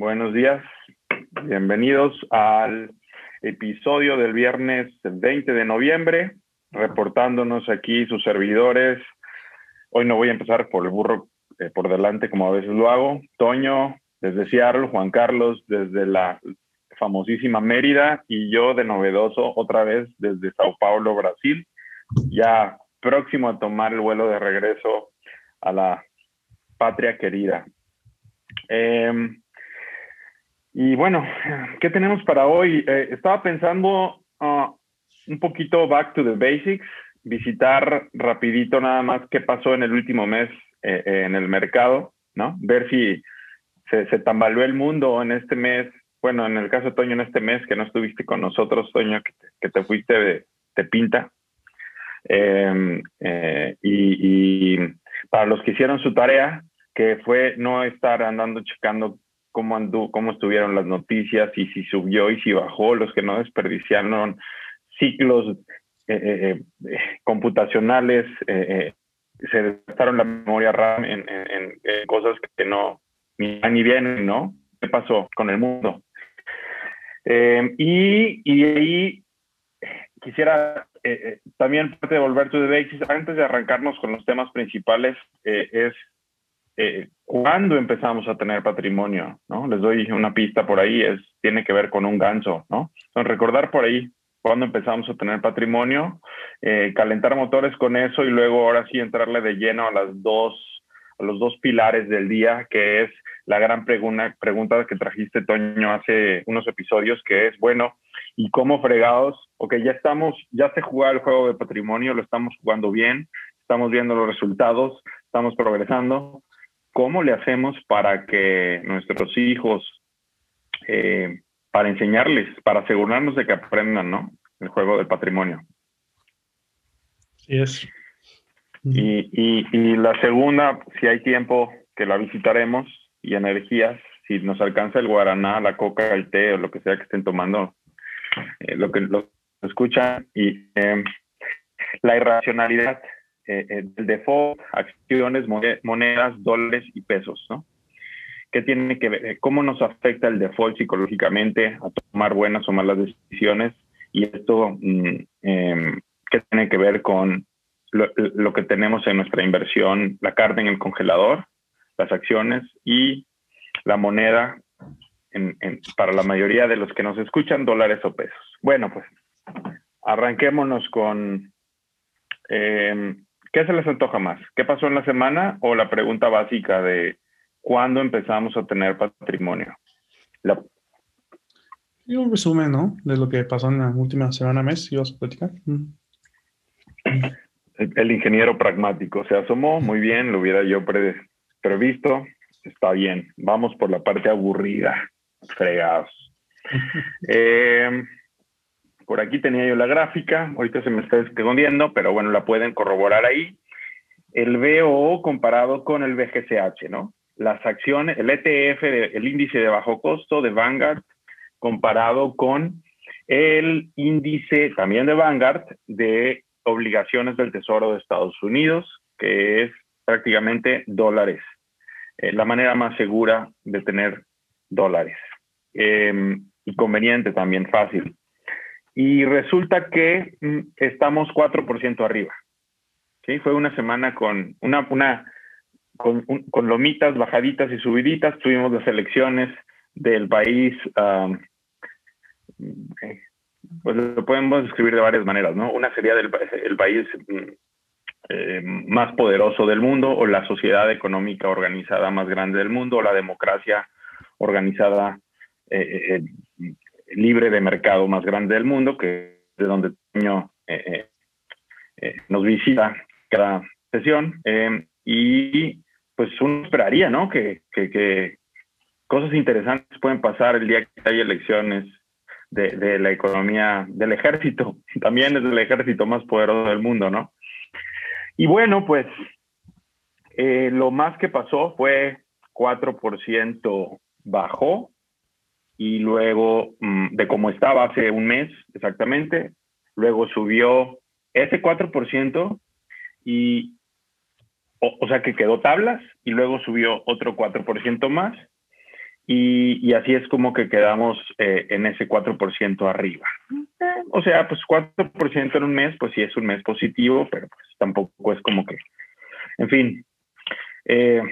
Buenos días. Bienvenidos al episodio del viernes 20 de noviembre, reportándonos aquí sus servidores. Hoy no voy a empezar por el burro eh, por delante como a veces lo hago. Toño desde Seattle, Juan Carlos desde la famosísima Mérida y yo de novedoso otra vez desde Sao Paulo, Brasil, ya próximo a tomar el vuelo de regreso a la patria querida. Em, y bueno, ¿qué tenemos para hoy? Eh, estaba pensando ah, un poquito back to the basics, visitar rapidito nada más qué pasó en el último mes eh, eh, en el mercado, ¿no? Ver si se, se, tambaleó el mundo en este mes. Bueno, en el caso de Toño, en este mes que no estuviste con nosotros, Toño, que te, que te fuiste de, pinta. Em, y, y para los que hicieron su tarea, que fue no estar andando checando cómo, andu cómo estuvieron las noticias y si subió y si bajó, los que no desperdiciaron ciclos eh, eh, eh computacionales, se gastaron la memoria RAM en, cosas que no ni van ni vienen, ¿no? ¿Qué pasó con el mundo? y, y ahí quisiera también parte de volver to the antes de arrancarnos con los temas principales, es cuándo empezamos a tener patrimonio, ¿no? Les doy una pista por ahí, es, tiene que ver con un ganso, ¿no? Entonces, recordar por ahí cuándo empezamos a tener patrimonio, eh, calentar motores con eso y luego ahora sí entrarle de lleno a las dos, a los dos pilares del día, que es la gran pregunta, pregunta que trajiste, Toño, hace unos episodios, que es, bueno, ¿y cómo fregados? Ok, ya estamos, ya se jugó el juego de patrimonio, lo estamos jugando bien, estamos viendo los resultados, estamos progresando, ¿Cómo le hacemos para que nuestros hijos, eh, para enseñarles, para asegurarnos de que aprendan, ¿no? El juego del patrimonio. Sí es. Y, y, y, la segunda, si hay tiempo, que la visitaremos, y energías, si nos alcanza el guaraná, la coca, el té o lo que sea que estén tomando, eh, lo que lo escuchan, y eh, la irracionalidad eh, del default, acciones, monedas, dólares y pesos, ¿no? ¿Qué tiene que ver? ¿Cómo nos afecta el default psicológicamente a tomar buenas o malas decisiones? Y esto, eh, ¿qué tiene que ver con lo, lo, que tenemos en nuestra inversión, la carne en el congelador, las acciones y la moneda en, en, para la mayoría de los que nos escuchan, dólares o pesos? Bueno, pues arranquémonos con eh, ¿Qué se les antoja más? ¿Qué pasó en la semana o la pregunta básica de cuándo empezamos a tener patrimonio? La... Y un resumen, ¿no? De lo que pasó en la última semana, mes, y vas a platicar. Mm. El, el, ingeniero pragmático se asomó, muy bien, lo hubiera yo pre, previsto, está bien, vamos por la parte aburrida, fregados. eh, por aquí tenía yo la gráfica, ahorita se me está escondiendo, pero bueno, la pueden corroborar ahí. El BOO comparado con el BGCH, ¿no? Las acciones, el ETF, el índice de bajo costo de Vanguard, comparado con el índice también de Vanguard de obligaciones del Tesoro de Estados Unidos, que es prácticamente dólares. Eh, la manera más segura de tener dólares. Eh, y conveniente también, fácil y resulta que mm, estamos 4% arriba. ¿sí? Fue una semana con, una, una, con, con, lomitas, bajaditas y subiditas. Tuvimos las elecciones del país, um, pues lo podemos describir de varias maneras, ¿no? Una sería del el país mm, eh, más poderoso del mundo o la sociedad económica organizada más grande del mundo o la democracia organizada eh, libre de mercado más grande del mundo, que es de donde Toño eh, eh, eh, nos visita cada sesión. Eh, y pues uno esperaría, ¿no? Que, que, cosas interesantes pueden pasar el día que hay elecciones de, la economía del ejército. También es el ejército más poderoso del mundo, ¿no? Y bueno, pues lo más que pasó fue 4% bajó y luego mm, de cómo estaba hace un mes exactamente, luego subió ese 4% y, o, o, sea que quedó tablas y luego subió otro 4% más Y, así es como que quedamos eh, en ese 4% arriba. O sea, pues 4% en un mes, pues sí es un mes positivo, pero pues tampoco es como que, en fin, eh,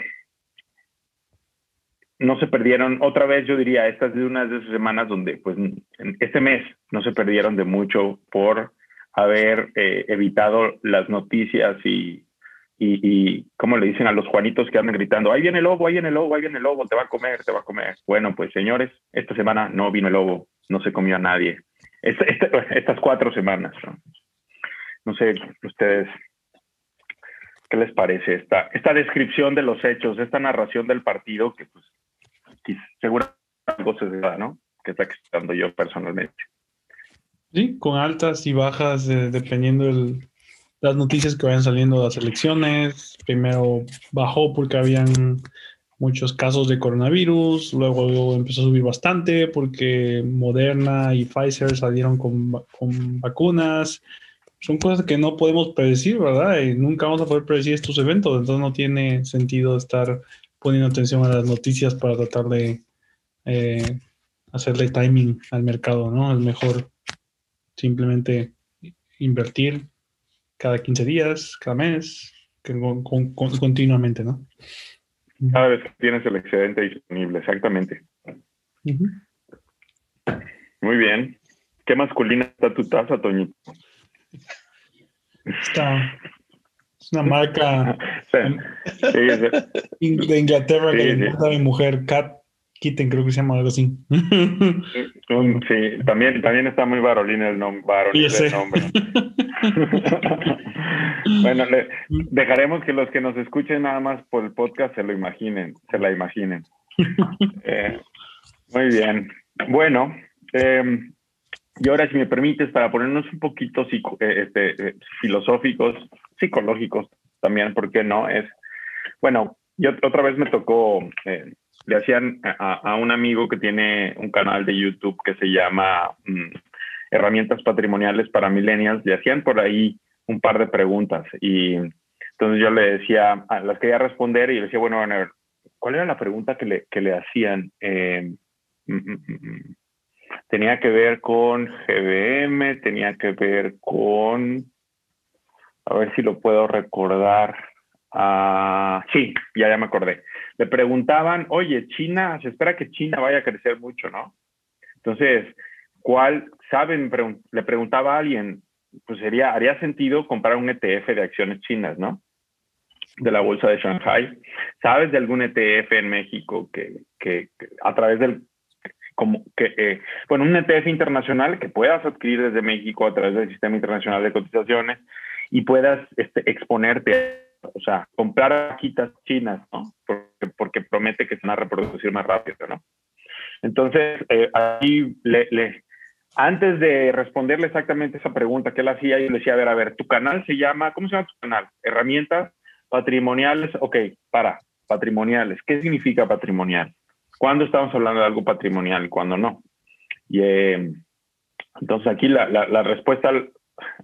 no se perdieron, otra vez yo diría, estas de unas de esas semanas donde, pues, este mes no se perdieron de mucho por haber eh, evitado las noticias y, y, como le dicen a los Juanitos que andan gritando, ahí viene el lobo, ahí viene el lobo, ahí viene el lobo, te va a comer, te va a comer. Bueno, pues señores, esta semana no vino el lobo, no se comió a nadie. estas cuatro semanas. ¿no? sé, ustedes, ¿qué les parece esta, esta descripción de los hechos, esta narración del partido que pues seguro algo se da, ¿no? Que está explicando yo personalmente. Sí, con altas y bajas eh, dependiendo de las noticias que vayan saliendo de las elecciones. Primero bajó porque habían muchos casos de coronavirus, luego empezó a subir bastante porque Moderna y Pfizer salieron con, con vacunas. Son cosas que no podemos predecir, ¿verdad? Y nunca vamos a poder predecir estos eventos, entonces no tiene sentido estar poniendo atención a las noticias para tratar de eh, hacerle timing al mercado, ¿no? Es mejor simplemente invertir cada 15 días, cada mes, continuamente, ¿no? Cada vez que tienes el excedente disponible, exactamente. Muy bien. ¿Qué masculina está tu taza, Toñito? Está, es una marca de Inglaterra que le a mi mujer, Cat Kitten, creo que se llama algo así. Sí, también, también está muy varolín el, nombre. bueno, dejaremos que los que nos escuchen nada más por el podcast se lo imaginen, se la imaginen. Eh, muy bien. Bueno, eh, y ahora si me permites, para ponernos un poquito eh, este, filosóficos, psicológicos también, ¿por qué no? Es, bueno, yo otra vez me tocó, eh, le hacían a, un amigo que tiene un canal de YouTube que se llama mm, Herramientas Patrimoniales para Millennials, le hacían por ahí un par de preguntas y entonces yo le decía, las quería responder y le decía, bueno, bueno ¿cuál era la pregunta que le, que le hacían? Eh, mm, mm, tenía que ver con GBM, tenía que ver con a ver si lo puedo recordar. Ah, sí, ya, ya me acordé. Le preguntaban, oye, China, se espera que China vaya a crecer mucho, ¿no? Entonces, ¿cuál, saben? Le preguntaba a alguien, pues sería, haría sentido comprar un ETF de acciones chinas, ¿no? De la bolsa de Shanghai. ¿Sabes de algún ETF en México que, que, a través del como que, eh, bueno, un ETF internacional que puedas adquirir desde México a través del sistema internacional de cotizaciones y puedas este, exponerte, o sea, comprar vaquitas chinas, ¿no? Porque, porque, promete que se van a reproducir más rápido, ¿no? Entonces, eh, ahí le, le, antes de responderle exactamente esa pregunta que él hacía, yo le decía, a ver, a ver, tu canal se llama, ¿cómo se llama tu canal? Herramientas patrimoniales, ok, para, patrimoniales. ¿Qué significa patrimonial? ¿Cuándo estamos hablando de algo patrimonial y cuándo no? Y eh, entonces aquí la, la, la respuesta,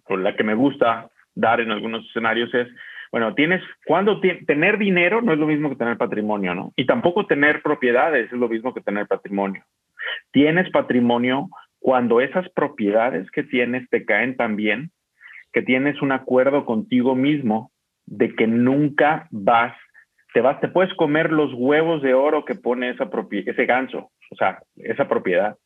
la que me gusta dar en algunos escenarios es, bueno, tienes, cuando tener dinero no es lo mismo que tener patrimonio, ¿no? Y tampoco tener propiedades es lo mismo que tener patrimonio. Tienes patrimonio cuando esas propiedades que tienes te caen tan bien que tienes un acuerdo contigo mismo de que nunca vas, te vas, te puedes comer los huevos de oro que pone esa ese ganso, o sea, esa propiedad,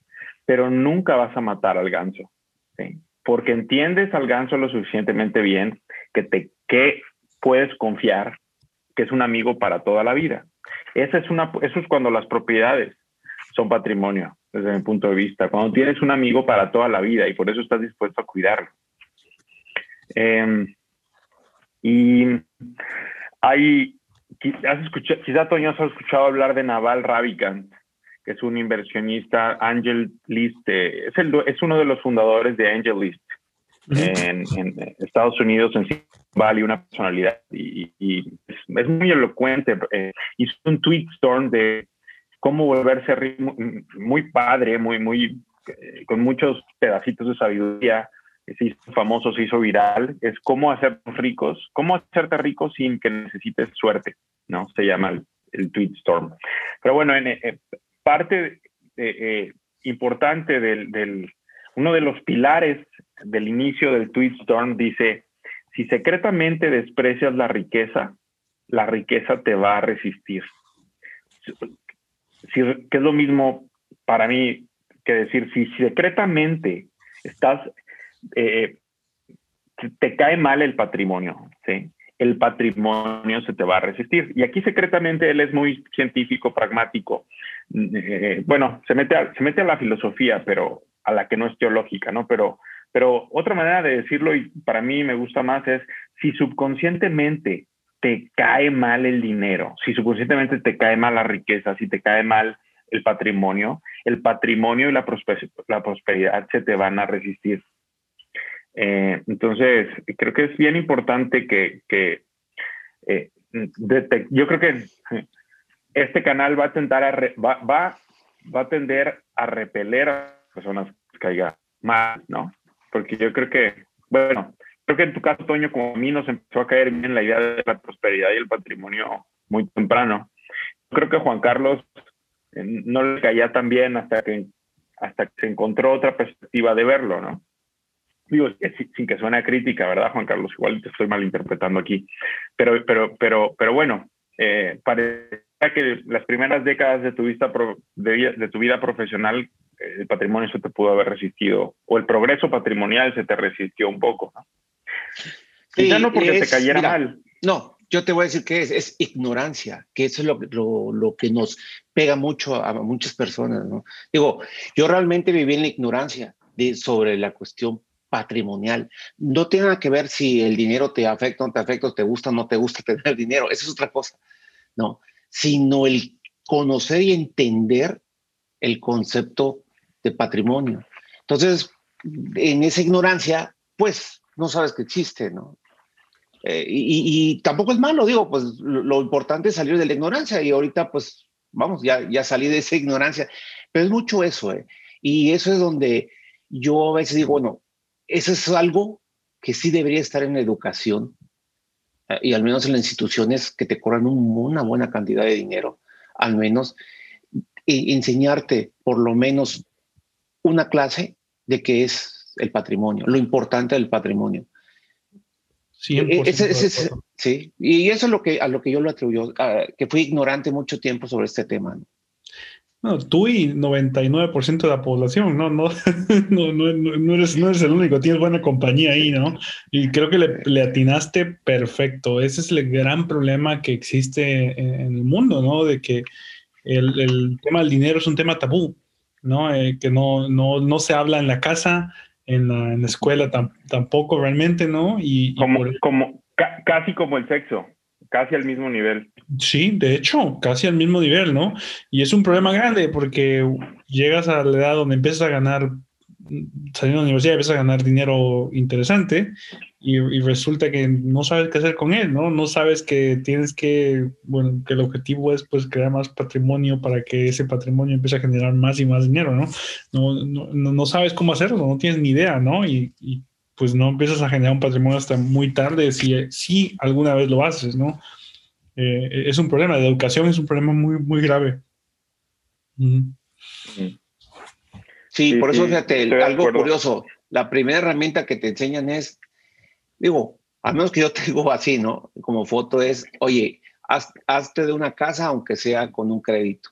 pero nunca vas a matar al ganso. ¿sí? Porque entiendes al ganso lo suficientemente bien que te que puedes confiar que es un amigo para toda la vida. Esa es una, eso es cuando las propiedades son patrimonio, desde mi punto de vista. Cuando tienes un amigo para toda la vida y por eso estás dispuesto a cuidarlo. Em, y hay, has escuchado, quizá Toño has escuchado hablar de Naval Ravikant que es un inversionista, Angel List, es, el, es uno de los fundadores de Angel List en, Estados Unidos, en Silicon Valley, una personalidad y, es, muy elocuente. Eh, hizo un tweet storm de cómo volverse muy padre, muy, muy, eh, con muchos pedacitos de sabiduría. Se hizo famoso, se hizo viral. Es cómo hacer ricos, cómo hacerte rico sin que necesites suerte, ¿no? Se llama el, tweet storm. Pero bueno, en, eh, parte eh, importante del, uno de los pilares del inicio del tweet storm dice, si secretamente desprecias la riqueza, la riqueza te va a resistir. Si, que es lo mismo para mí que decir, si secretamente estás, eh, te cae mal el patrimonio, ¿sí? El patrimonio se te va a resistir. Y aquí secretamente él es muy científico, pragmático. Eh, bueno, se mete, a, se mete a la filosofía, pero a la que no es teológica, ¿no? Pero, pero otra manera de decirlo, y para mí me gusta más, es si subconscientemente te cae mal el dinero, si subconscientemente te cae mal la riqueza, si te cae mal el patrimonio, el patrimonio y la, la prosperidad se te van a resistir. Eh, entonces, creo que es bien importante que, eh, yo creo que este canal va a tentar va, va, va, a tender a repeler a personas que caigan mal, ¿no? Porque yo creo que, bueno, creo que en tu caso, Toño, como a mí nos empezó a caer bien la idea de la prosperidad y el patrimonio muy temprano. Creo que Juan Carlos eh, no le caía tan bien hasta que, hasta que se encontró otra perspectiva de verlo, ¿no? Digo, sin que suene crítica, ¿verdad, Juan Carlos? Igual te estoy malinterpretando aquí. Pero, pero, pero, pero bueno, eh, parece que las primeras décadas de tu, vista de, de, tu vida profesional, eh, el patrimonio se te pudo haber resistido, o el progreso patrimonial se te resistió un poco, ¿no? ya no porque te cayera mal. No, yo te voy a decir que es, es ignorancia, que eso es lo, lo, lo, que nos pega mucho a muchas personas, ¿no? Digo, yo realmente viví en la ignorancia de, sobre la cuestión patrimonial. No tiene nada que ver si el dinero te afecta o no te afecta, te gusta o no te gusta tener dinero, eso es otra cosa, ¿no? Sino el conocer y entender el concepto de patrimonio. Entonces, en esa ignorancia, pues no sabes que existe, ¿no? Eh, y, tampoco es malo, digo, pues lo, importante es salir de la ignorancia y ahorita pues vamos, ya, ya salí de esa ignorancia, pero es mucho eso, ¿eh? Y eso es donde yo a veces digo, bueno, eso es algo que sí debería estar en la educación eh, y al menos en las instituciones que te cobran una buena cantidad de dinero, al menos e enseñarte por lo menos una clase de qué es el patrimonio, lo importante del patrimonio. Sí, e, sí, y eso es lo que, a lo que yo lo atribuyo, que fui ignorante mucho tiempo sobre este tema. No, tú y 99% de la población, ¿no? No, no, no, no, eres, no eres el único, tienes buena compañía ahí, ¿no? Y creo que le, le, atinaste perfecto. Ese es el gran problema que existe en, el mundo, ¿no? De que el, el, tema del dinero es un tema tabú, ¿no? Eh, que no, no, no se habla en la casa, en la, en la escuela tampoco realmente, ¿no? Y, como, como, casi como el sexo casi al mismo nivel. Sí, de hecho, casi al mismo nivel, ¿no? Y es un problema grande porque llegas a la edad donde empiezas a ganar, saliendo de la universidad, empiezas a ganar dinero interesante y, resulta que no sabes qué hacer con él, ¿no? No sabes que tienes que, bueno, que el objetivo es pues crear más patrimonio para que ese patrimonio empiece a generar más y más dinero, ¿no? No, no, no sabes cómo hacerlo, no tienes ni idea, ¿no? Y, y pues no empiezas a generar un patrimonio hasta muy tarde si, si alguna vez lo haces, ¿no? Eh, es un problema, de educación es un problema muy, muy grave. Sí, por eso fíjate, algo curioso, la primera herramienta que te enseñan es, digo, a menos que yo tengo así, ¿no? Como foto es, oye, hazte de una casa aunque sea con un crédito.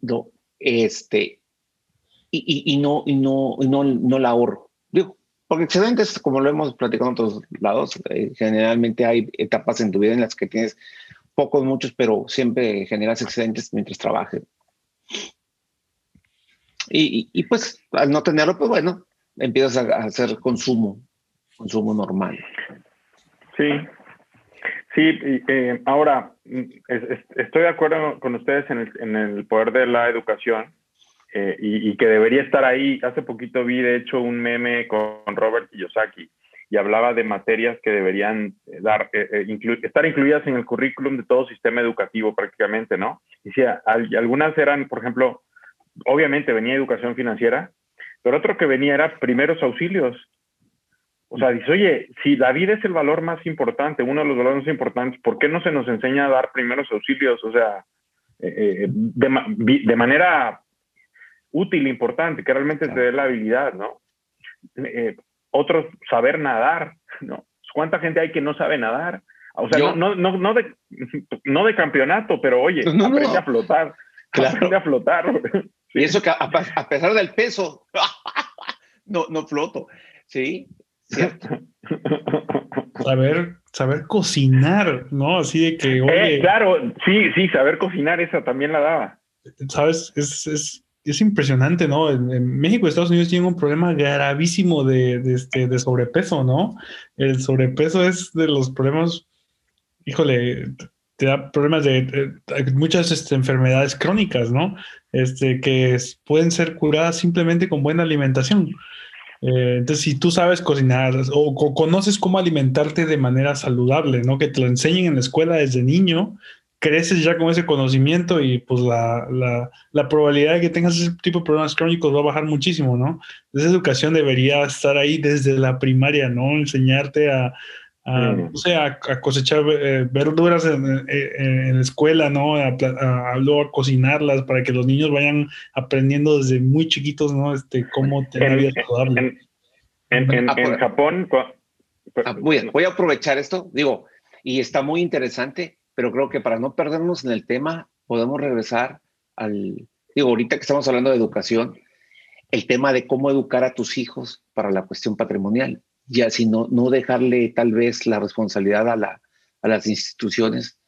No, este, y, y, no, y no, y no, no la ahorro. Porque excedentes, como lo hemos platicado en otros lados, eh, generalmente hay etapas en tu vida en las que tienes pocos, muchos, pero siempre generas excedentes mientras trabajes. Y, pues al no tenerlo, pues bueno, empiezas a, hacer consumo, consumo normal. Sí, sí, eh, ahora estoy de acuerdo con ustedes en el poder de la educación eh, y, que debería estar ahí. Hace poquito vi, de hecho, un meme con Robert Kiyosaki y hablaba de materias que deberían eh, dar, eh, estar incluidas en el currículum de todo sistema educativo prácticamente, ¿no? Y si algunas eran, por ejemplo, obviamente venía educación financiera, pero otro que venía era primeros auxilios. O sea, dice, oye, si la vida es el valor más importante, uno de los valores más importantes, ¿por qué no se nos enseña a dar primeros auxilios? O sea, eh, de, manera útil, importante, que realmente te dé la habilidad, ¿no? otros, saber nadar, ¿no? ¿Cuánta gente hay que no sabe nadar? O sea, no, no, no, de, no de campeonato, pero oye, aprende a flotar. Aprende a flotar. Y eso que a, pesar del peso, no, no floto. Sí, cierto. Saber, saber cocinar, ¿no? Así de que, eh, oye. claro, sí, sí, saber cocinar, esa también la daba. Sabes, es, es, es impresionante, ¿no? En, México y Estados Unidos tienen un problema gravísimo de, de, este, de sobrepeso, ¿no? El sobrepeso es de los problemas, híjole, te da problemas de, muchas este, enfermedades crónicas, ¿no? Este, que pueden ser curadas simplemente con buena alimentación. Eh, entonces, si tú sabes cocinar o, conoces cómo alimentarte de manera saludable, ¿no? Que te lo enseñen en la escuela desde niño, creces ya con ese conocimiento y pues la, la, la, probabilidad de que tengas ese tipo de problemas crónicos va a bajar muchísimo, ¿no? Esa educación debería estar ahí desde la primaria, ¿no? Enseñarte a, a, no sé, a, cosechar eh, verduras en, en, la escuela, ¿no? A, luego a cocinarlas para que los niños vayan aprendiendo desde muy chiquitos, ¿no? Este, cómo tener vida saludable. En, en, en Japón... Ah, voy, voy a aprovechar esto, digo, y está muy interesante, pero creo que para no perdernos en el tema, podemos regresar al, digo, ahorita que estamos hablando de educación, el tema de cómo educar a tus hijos para la cuestión patrimonial ya si no, no dejarle tal vez la responsabilidad a, la, a las instituciones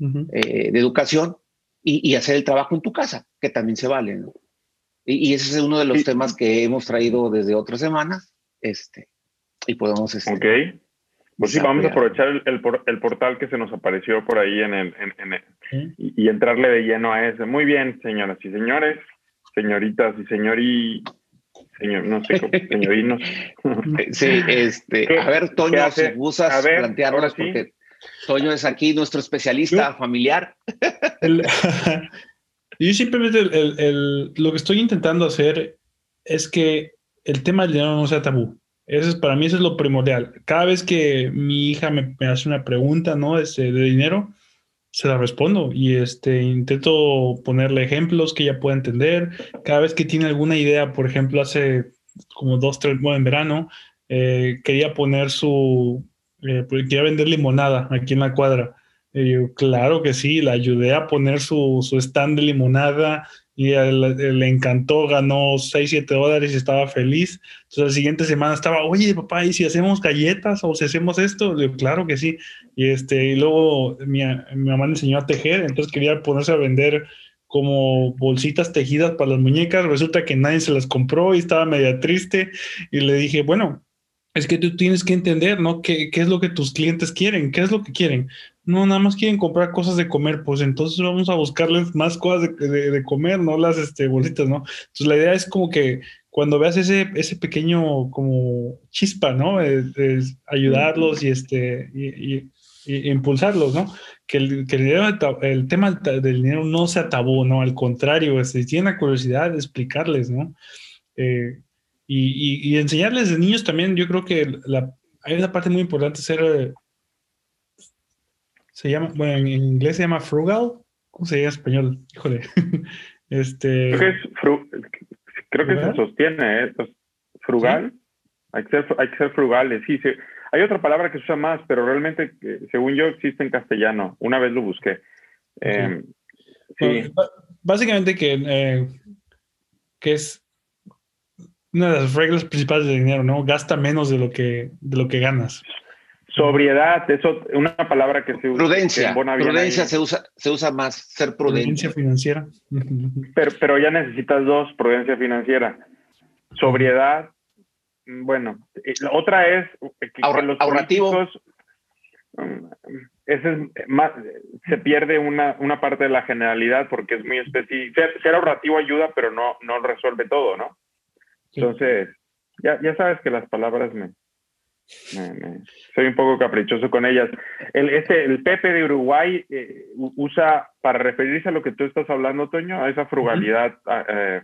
eh, de educación y, hacer el trabajo en tu casa, que también se vale. Y, ese es uno de los temas que hemos traído desde otras semanas. Este, y podemos... Este, ok. Pues sí, vamos a aprovechar el, el, portal que se nos apareció por ahí en el, en, y, y, entrarle de lleno a ese. Muy bien, señoras y señores, señoritas y señori, señor, no sé, señorinos. sí, este, a ver, Toño, si gustas a plantearnos, porque Toño es aquí nuestro especialista familiar. yo simplemente el, lo que estoy intentando hacer es que el tema del dinero no sea tabú. Eso es, para mí eso es lo primordial. Cada vez que mi hija me, hace una pregunta, ¿no? Este, de dinero, se la respondo y este, intento ponerle ejemplos que ella pueda entender. Cada vez que tiene alguna idea, por ejemplo, hace como dos, tres, bueno, en verano, eh, quería poner su, eh, pues, quería vender limonada aquí en la cuadra. Yo, claro que sí, la ayudé a poner su, su stand de limonada, y le encantó, ganó 6, 7 dólares y estaba feliz. Entonces la siguiente semana estaba, oye papá, ¿y si hacemos galletas o si hacemos esto? claro que sí. Y, este, y luego mi, mi mamá le enseñó a tejer, entonces quería ponerse a vender como bolsitas tejidas para las muñecas. Resulta que nadie se las compró y estaba media triste. Y le dije, bueno, es que tú tienes que entender, ¿no? ¿Qué, ¿Qué, es lo que tus clientes quieren? ¿Qué es lo que quieren? No, nada más quieren comprar cosas de comer, pues entonces vamos a buscarles más cosas de, de, comer, no las este, bolsitas, ¿no? Entonces la idea es como que cuando veas ese, ese pequeño como chispa, ¿no? Es, ayudarlos y, este, y, impulsarlos, ¿no? Que el, que el, tema del dinero no sea tabú, ¿no? Al contrario, este, si tienen la curiosidad explicarles, ¿no? Eh, y, enseñarles de niños también, yo creo que la, hay una parte muy importante ser, se llama, bueno, en inglés se llama frugal, ¿cómo se llama en español? Híjole. este, creo que, se sostiene, ¿eh? Frugal. Hay, que ser, hay que ser frugales, sí, Hay otra palabra que se usa más, pero realmente, según yo, existe en castellano. Una vez lo busqué. Eh, sí. básicamente que, eh, que es una de las reglas principales del dinero, ¿no? Gasta menos de lo que, de lo que ganas. Sobriedad, eso, una palabra que se usa. Prudencia. Prudencia se usa, se usa más, ser prudente. Prudencia financiera. Pero, pero ya necesitas dos, prudencia financiera. Sobriedad, bueno, la otra es que, los ahorrativo. Mm, ese es más, se pierde una, una parte de la generalidad porque es muy específico. Ser, ahorrativo ayuda, pero no, no resuelve todo, ¿no? Entonces, ya, ya sabes que las palabras me, soy un poco caprichoso con ellas. El, este, el Pepe de Uruguay eh, usa, para referirse a lo que tú estás hablando, Toño, a esa frugalidad eh,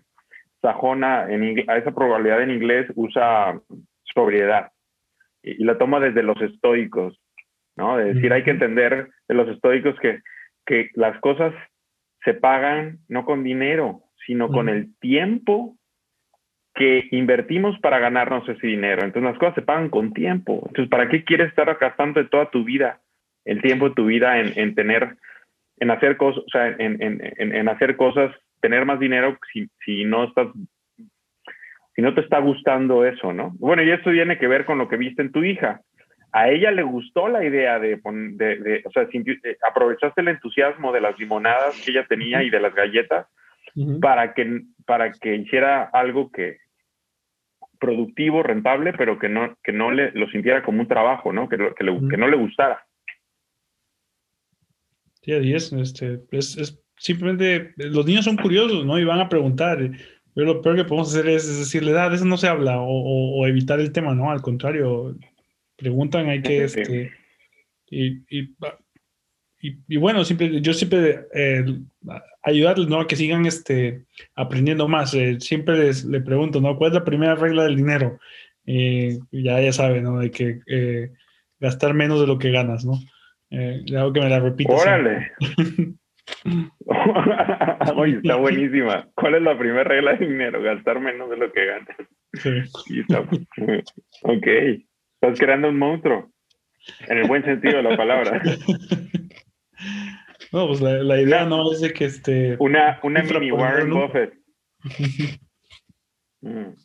sajona, en, a esa frugalidad en inglés, usa sobriedad. Y, la toma desde los estoicos, ¿no? De decir, hay que entender de los estoicos que, que las cosas se pagan no con dinero, sino con el tiempo que invertimos para ganarnos ese dinero. Entonces las cosas se pagan con tiempo. Entonces, ¿para qué quieres estar gastando toda tu vida, el tiempo de tu vida en, tener, en hacer cosas, o sea, en, en, hacer cosas, tener más dinero si, si no estás, si no te está gustando eso, ¿no? Bueno, y esto tiene que ver con lo que viste en tu hija. A ella le gustó la idea de, de, o sea, eh, aprovechaste el entusiasmo de las limonadas que ella tenía y de las galletas para que para que hiciera algo que, productivo, rentable, pero que no, que no le, lo sintiera como un trabajo, ¿no? Que, que, no le gustara. Sí, así es. Este, es, simplemente, los niños son curiosos, ¿no? Y van a preguntar. Pero lo peor que podemos hacer es, decirle, ah, de eso no se habla, o, evitar el tema, ¿no? Al contrario, preguntan, hay que, este, y, y y, bueno, siempre, yo siempre eh, ayudarles, ¿no? A que sigan este, aprendiendo más. Eh, siempre les le pregunto, ¿no? ¿Cuál es la primera regla del dinero? Eh, ya, ya saben, ¿no? De que eh, gastar menos de lo que ganas, ¿no? algo que me la repito. ¡Órale! Oye, está buenísima. ¿Cuál es la primera regla del dinero? Gastar menos de lo que ganas. Sí. ok. Estás creando un monstruo. En el buen sentido de la palabra. No, pues la, idea no es de que este. Una, una mini Warren Buffett. Mm.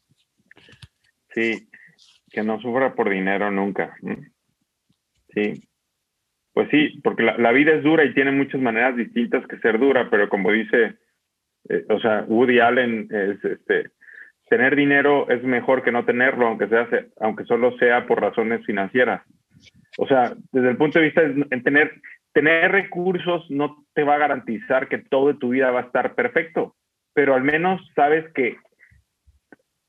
Sí, que no sufra por dinero nunca. Mm. Sí. Pues sí, porque la, vida es dura y tiene muchas maneras distintas que ser dura, pero como dice, eh, o sea, Woody Allen, es, este, tener dinero es mejor que no tenerlo, aunque, sea, aunque solo sea por razones financieras. O sea, desde el punto de vista de tener, tener recursos no te va a garantizar que todo tu vida va a estar perfecto, pero al menos sabes que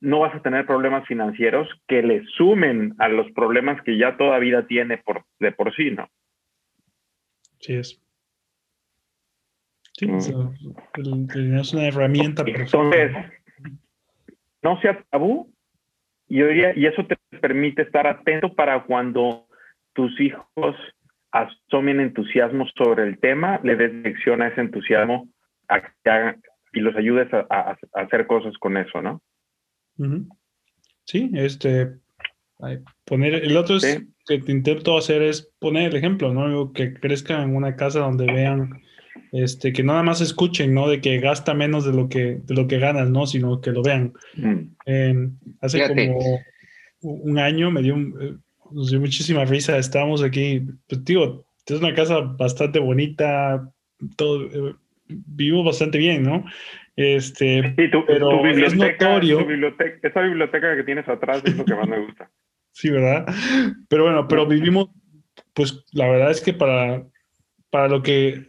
no vas a tener problemas financieros que le sumen a los problemas que ya toda vida tiene por, de por sí, ¿no? Sí es. Sí, mm. es una herramienta. Entonces, no sea tabú y, y eso te permite estar atento para cuando tus hijos asomen entusiasmo sobre el tema, le des dirección a ese entusiasmo y los ayudes a, hacer cosas con eso, ¿no? Sí, este, poner, el otro que te intento hacer es poner el ejemplo, ¿no? Que crezcan en una casa donde vean, este, que nada más escuchen, ¿no? De que gasta menos de lo que, de lo que ganas, ¿no? Sino que lo vean. Mm. hace como un año me dio un, eh, nos dio muchísima risa. Estábamos aquí, pues digo, es una casa bastante bonita, todo, eh, vivimos bastante bien, ¿no? Este, sí, tu, pero biblioteca, es notorio. biblioteca, esa biblioteca que tienes atrás es lo que más me gusta. sí, ¿verdad? Pero bueno, pero vivimos, pues la verdad es que para, para lo que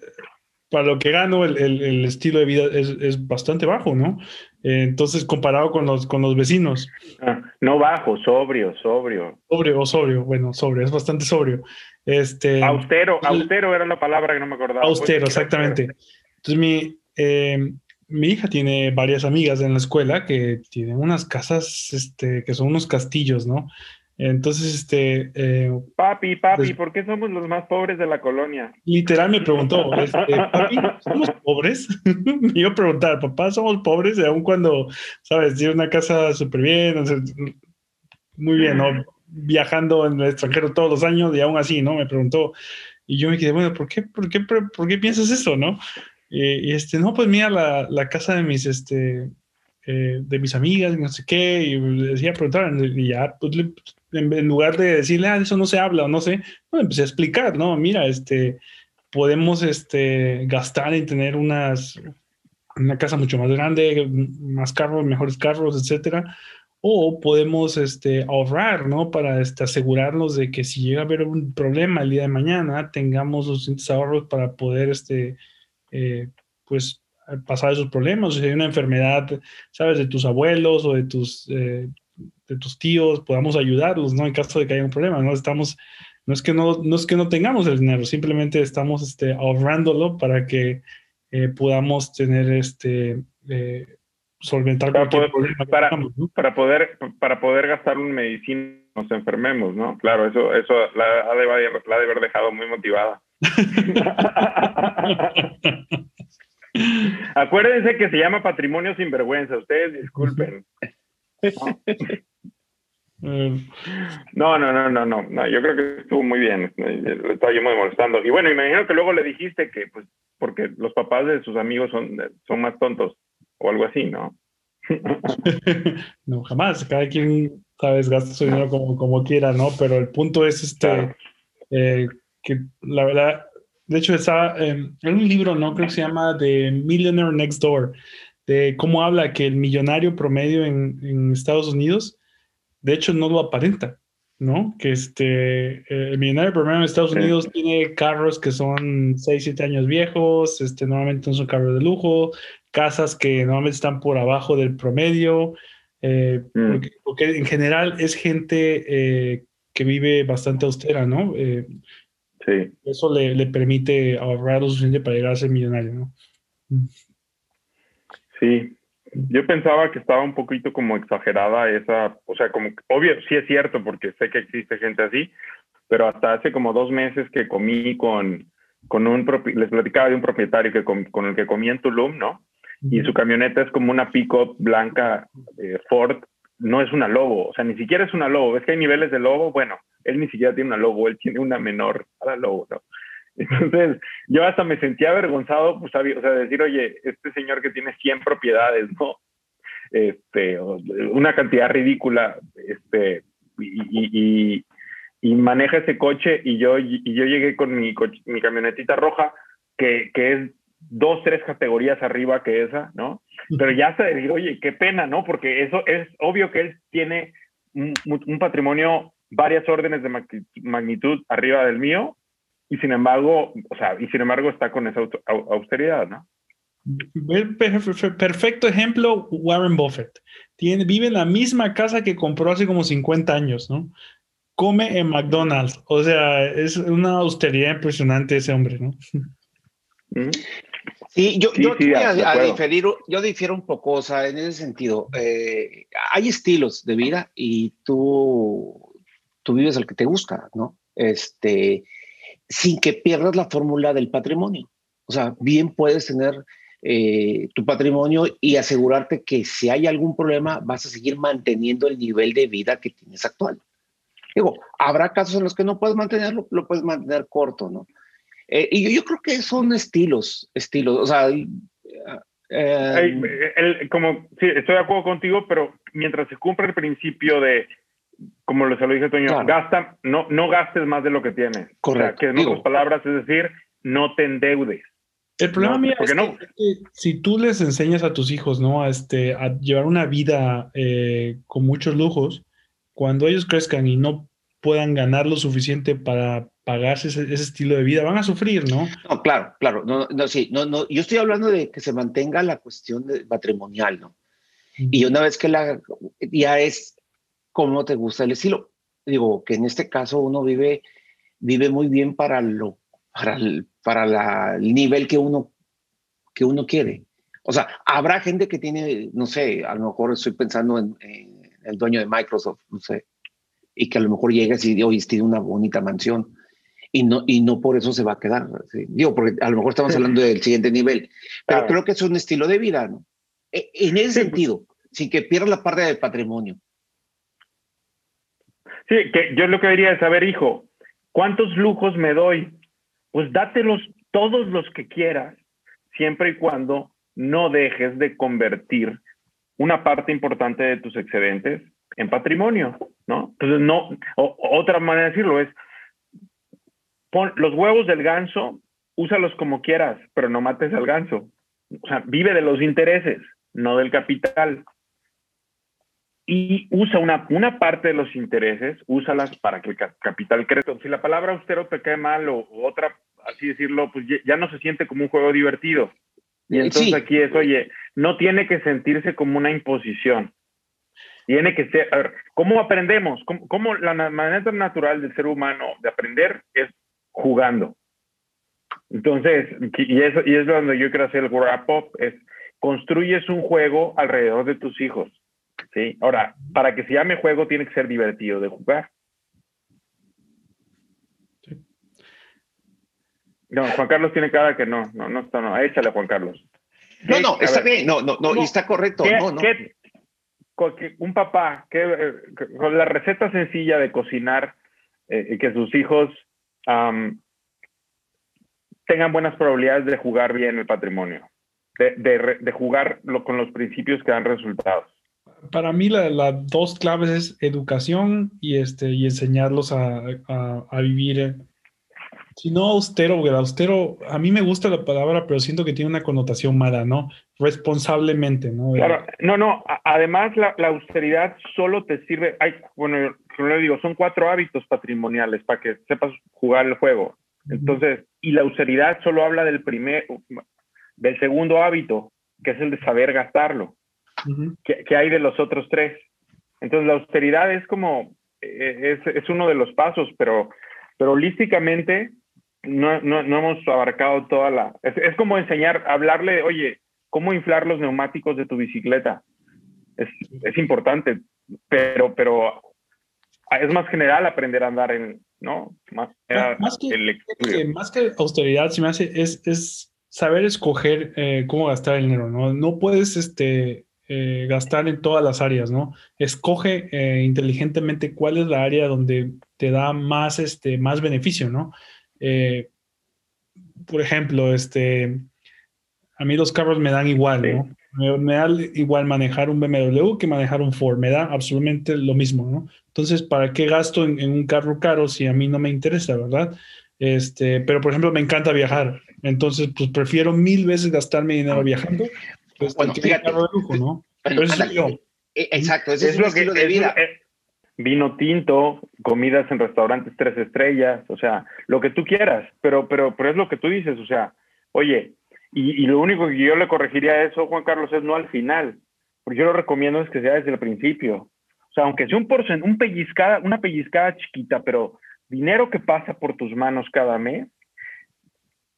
para lo que gano, el, el, estilo de vida es, es, bastante bajo, ¿no? Entonces, comparado con los, con los vecinos. Ah, no bajo, sobrio, sobrio. Sobrio o sobrio, bueno, sobrio, es bastante sobrio. Este, austero, austero era la palabra que no me acordaba. Austero, exactamente. Entonces, mi, eh, mi hija tiene varias amigas en la escuela que tienen unas casas este, que son unos castillos, ¿no? Entonces, este... Eh, papi, papi, ¿por qué somos los más pobres de la colonia? Literal me preguntó, este, papi, ¿somos pobres? y yo preguntar, papá, ¿somos pobres? Y aun cuando, ¿sabes? Tiene una casa súper bien, muy bien, ¿no? Viajando en el extranjero todos los años y aún así, ¿no? Me preguntó. Y yo me quedé, bueno, ¿por qué, por qué, por qué piensas eso, no? Y, este, no, pues mira, la, la casa de mis, este, eh, de mis amigas, no sé qué, y decía preguntar, y ya, pues, en, lugar de decirle, ah, eso no se habla, o no sé, empecé a explicar, ¿no? Mira, este, podemos este, gastar en tener unas, una casa mucho más grande, más carros, mejores carros, etcétera, o podemos este, ahorrar, ¿no? Para este, asegurarnos de que si llega a haber un problema el día de mañana, tengamos suficientes ahorros para poder, este, eh, pues, pasar esos problemas. Si hay una enfermedad, ¿sabes? De tus abuelos o de tus, eh, de tus tíos, podamos ayudarlos, ¿no? En caso de que haya un problema, ¿no? Estamos, no es que no, no, es que no tengamos el dinero, simplemente estamos este, ahorrándolo para que eh, podamos tener este, eh, solventar para cualquier poder, problema. Para, para, poder, para poder gastar en medicina nos enfermemos, ¿no? Claro, eso, eso la, ha de, la de haber dejado muy motivada. Acuérdense que se llama patrimonio sin vergüenza. Ustedes disculpen. No, no, no, no, no, Yo creo que estuvo muy bien. Le estaba yo muy molestando. Y bueno, imagino que luego le dijiste que, pues, porque los papás de sus amigos son, son más tontos o algo así, ¿no? no, jamás. Cada quien, sabes, gasta su dinero como, como quiera, ¿no? Pero el punto es este, eh, que la verdad, de hecho, está en un libro, ¿no? Creo que se llama The Millionaire Next Door, de cómo habla que el millonario promedio en, en Estados Unidos, de hecho, no lo aparenta, ¿no? Que este, el millonario promedio en Estados Unidos tiene carros que son 6, 7 años viejos, este, normalmente no son carros de lujo, casas que normalmente están por abajo del promedio, eh, mm. porque, en general es gente eh, que vive bastante austera, ¿no? Sí. Eso le, le, permite ahorrar lo suficiente para llegar a ser millonario, ¿no? Sí. Yo pensaba que estaba un poquito como exagerada esa, o sea, como, obvio, sí es cierto, porque sé que existe gente así, pero hasta hace como dos meses que comí con, con un, les platicaba de un propietario que con, con el que comí en Tulum, ¿no? Y su camioneta es como una pick-up blanca eh, Ford, no es una Lobo, o sea, ni siquiera es una Lobo, es que hay niveles de Lobo, bueno, él ni siquiera tiene una lobo, él tiene una menor a la lobo, ¿no? Entonces, yo hasta me sentía avergonzado, pues, o sea, decir, oye, este señor que tiene 100 propiedades, ¿no? Este, una cantidad ridícula, este, y, y, maneja ese coche y yo, y yo llegué con mi, mi camionetita roja, que, que es dos, tres categorías arriba que esa, ¿no? Pero ya hasta decir, oye, qué pena, ¿no? Porque eso es obvio que él tiene un, un patrimonio varias órdenes de magnitud arriba del mío y sin embargo, o sea, y sin embargo está con esa austeridad, ¿no? Perfecto ejemplo, Warren Buffett. Tiene, vive en la misma casa que compró hace como 50 años, ¿no? Come en McDonald's. O sea, es una austeridad impresionante ese hombre, ¿no? Sí, yo, yo, yo difiero un poco, o sea, en ese sentido, eh, hay estilos de vida y tú tú vives el que te gusta, ¿no? Este, sin que pierdas la fórmula del patrimonio. O sea, bien puedes tener eh, tu patrimonio y asegurarte que si hay algún problema vas a seguir manteniendo el nivel de vida que tienes actual. Digo, habrá casos en los que no puedes mantenerlo, lo puedes mantener corto, ¿no? Eh, y yo, creo que son estilos, estilos, o sea... Eh, como, sí, estoy de acuerdo contigo, pero mientras se cumple el principio de como se lo dije Toño, gasta, no, no gastes más de lo que tienes. Correcto. que en otras palabras, es decir, no te endeudes. El problema mío es, que, si tú les enseñas a tus hijos, ¿no? A, este, a llevar una vida eh, con muchos lujos, cuando ellos crezcan y no puedan ganar lo suficiente para pagarse ese, estilo de vida, van a sufrir, ¿no? No, claro, claro. No, no, sí, no, no. Yo estoy hablando de que se mantenga la cuestión de patrimonial, ¿no? Y una vez que la ya es cómo te gusta el estilo. Digo, que en este caso uno vive, vive muy bien para, lo, para, el, para la, el nivel que uno, que uno quiere. O sea, habrá gente que tiene, no sé, a lo mejor estoy pensando en, el dueño de Microsoft, no sé, y que a lo mejor llega y hoy tiene una bonita mansión y no, y no por eso se va a quedar. Digo, porque a lo mejor estamos hablando del siguiente nivel, pero creo que es un estilo de vida, ¿no? E, en ese pues. sentido, sin que pierda la parte del patrimonio. Sí, que yo lo que diría es, saber, hijo, ¿cuántos lujos me doy? Pues dátelos todos los que quieras, siempre y cuando no dejes de convertir una parte importante de tus excedentes en patrimonio, ¿no? Entonces, no, otra manera de decirlo es, pon los huevos del ganso, úsalos como quieras, pero no mates al ganso. O sea, vive de los intereses, no del capital y usa una, una parte de los intereses, úsalas para que el capital crezca. Si la palabra austero te cae mal o, otra, así decirlo, pues ya, no se siente como un juego divertido. Y entonces aquí es, oye, no tiene que sentirse como una imposición. Tiene que ser, a ver, ¿cómo aprendemos? ¿Cómo, la manera natural del ser humano de aprender es jugando? Entonces, y eso, y es donde yo quiero hacer el wrap up, es construyes un juego alrededor de tus hijos ¿sí? Ahora, para que se llame juego tiene que ser divertido de jugar. No, Juan Carlos tiene cara que no, no, no está, no. Échale, Juan Carlos. No, no, está bien, no, no, no, está correcto. no, no. un papá, que, con la receta sencilla de cocinar, eh, que sus hijos tengan buenas probabilidades de jugar bien el patrimonio, de, de, de jugar con los principios que dan resultados. Para mí las la dos claves es educación y, este, y enseñarlos a, a, vivir si no austero, porque austero, a mí me gusta la palabra, pero siento que tiene una connotación mala, ¿no? Responsablemente, ¿no? Claro, no, no, además la, la austeridad solo te sirve, hay, bueno, yo le digo, son cuatro hábitos patrimoniales para que sepas jugar el juego. Entonces, y la austeridad solo habla del primer, del segundo hábito, que es el de saber gastarlo. Que, hay de los otros tres? Entonces, la austeridad es como, eh, es, es uno de los pasos, pero, pero holísticamente no, no, no hemos abarcado toda la... Es, es, como enseñar, hablarle, oye, ¿cómo inflar los neumáticos de tu bicicleta? Es, es importante, pero, pero es más general aprender a andar en, ¿no? Más, que, más que austeridad, si me hace, es, es saber escoger eh, cómo gastar el dinero, ¿no? No puedes este, eh, gastar en todas las áreas, ¿no? Escoge eh, inteligentemente cuál es la área donde te da más, este, más beneficio, ¿no? por ejemplo, este, a mí los carros me dan igual, ¿no? Me, da igual manejar un BMW que manejar un Ford, me da absolutamente lo mismo, ¿no? Entonces, ¿para qué gasto en, un carro caro si a mí no me interesa, verdad? Este, pero por ejemplo, me encanta viajar, entonces, pues prefiero mil veces gastarme dinero viajando. Pues, bueno, fíjate, carro de lujo, ¿no? E, exacto, ese es, lo estilo de vida. vino tinto, comidas en restaurantes tres estrellas, o sea, lo que tú quieras, pero, pero, pero es lo que tú dices, o sea, oye, y, lo único que yo le corregiría a eso, Juan Carlos, es no al final, porque yo lo recomiendo es que sea desde el principio. O sea, aunque sea un porcentaje, un pellizcada, una pellizcada chiquita, pero dinero que pasa por tus manos cada mes,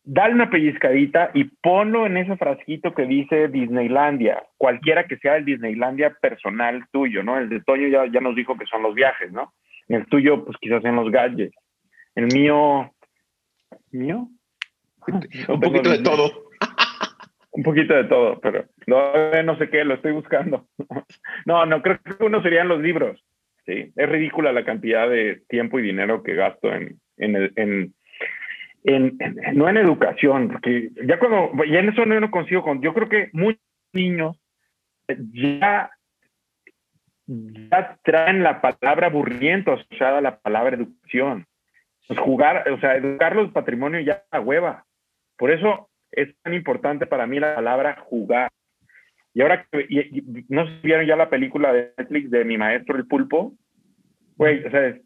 dale una pellizcadita y ponlo en ese frasquito que dice Disneylandia, cualquiera que sea el Disneylandia personal tuyo, ¿no? El de Toño ya, ya nos dijo que son los viajes, ¿no? El tuyo, pues quizás sean los gadgets. El mío, ¿mío? un poquito de todo. Un poquito de todo, pero no, no sé qué, lo estoy buscando. No, no, creo que uno serían los libros. Sí, es ridícula la cantidad de tiempo y dinero que gasto en, en, en, no en educación, porque ya cuando, ya en eso no consigo con, yo creo que muchos niños ya, traen la palabra aburriento asociada a la palabra educación. Pues jugar, o sea, educar los patrimonios ya a hueva. Por eso es tan importante para mí la palabra jugar. Y ahora que no si vieron ya la película de Netflix de mi maestro el pulpo, güey, o sea,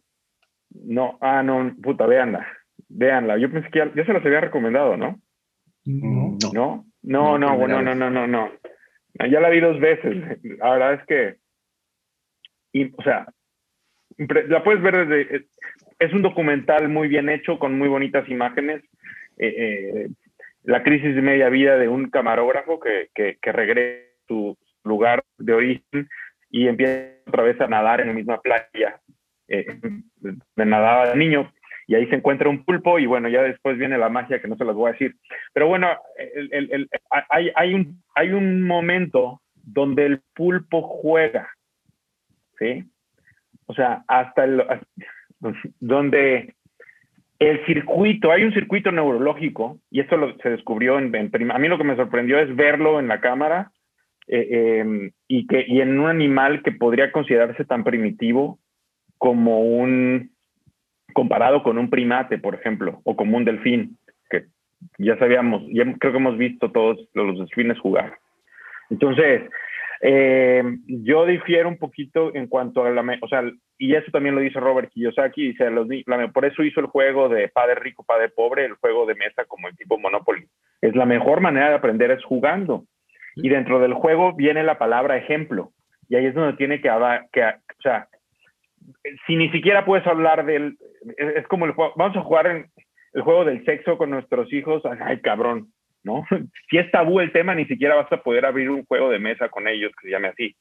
no, ah, no, puta, véanla, véanla. Yo pensé que ya, se las había recomendado, ¿no? No. ¿No? No, no, bueno, no, no, no, no. Ya la vi dos veces. La verdad es que, y, o sea, la puedes ver desde, es un documental muy bien hecho, con muy bonitas imágenes. Eh, eh, la crisis de media vida de un camarógrafo que, que, regresa a su lugar de origen y empieza otra vez a nadar en la misma playa eh, de nadaba de niño y ahí se encuentra un pulpo y bueno, ya después viene la magia que no se las voy a decir. Pero bueno, hay, hay, un, hay un momento donde el pulpo juega, ¿sí? O sea, hasta el, donde el circuito, hay un circuito neurológico, y esto se descubrió en, A mí lo que me sorprendió es verlo en la cámara eh, em, y, que, y en un animal que podría considerarse tan primitivo como un. Comparado con un primate, por ejemplo, o como un delfín, que ya sabíamos, ya creo que hemos visto todos los delfines jugar. Entonces, eh, yo difiero un poquito en cuanto a la, o sea, y eso también lo dice Robert Kiyosaki, dice, los, por eso hizo el juego de padre rico, padre pobre, el juego de mesa como el tipo Monopoly. Es la mejor manera de aprender es jugando. Y dentro del juego viene la palabra ejemplo. Y ahí es donde tiene que, que o sea, si ni siquiera puedes hablar del, es, como el juego, vamos a jugar en el juego del sexo con nuestros hijos, ay cabrón, ¿no? Si es tabú el tema, ni siquiera vas a poder abrir un juego de mesa con ellos que se llame así,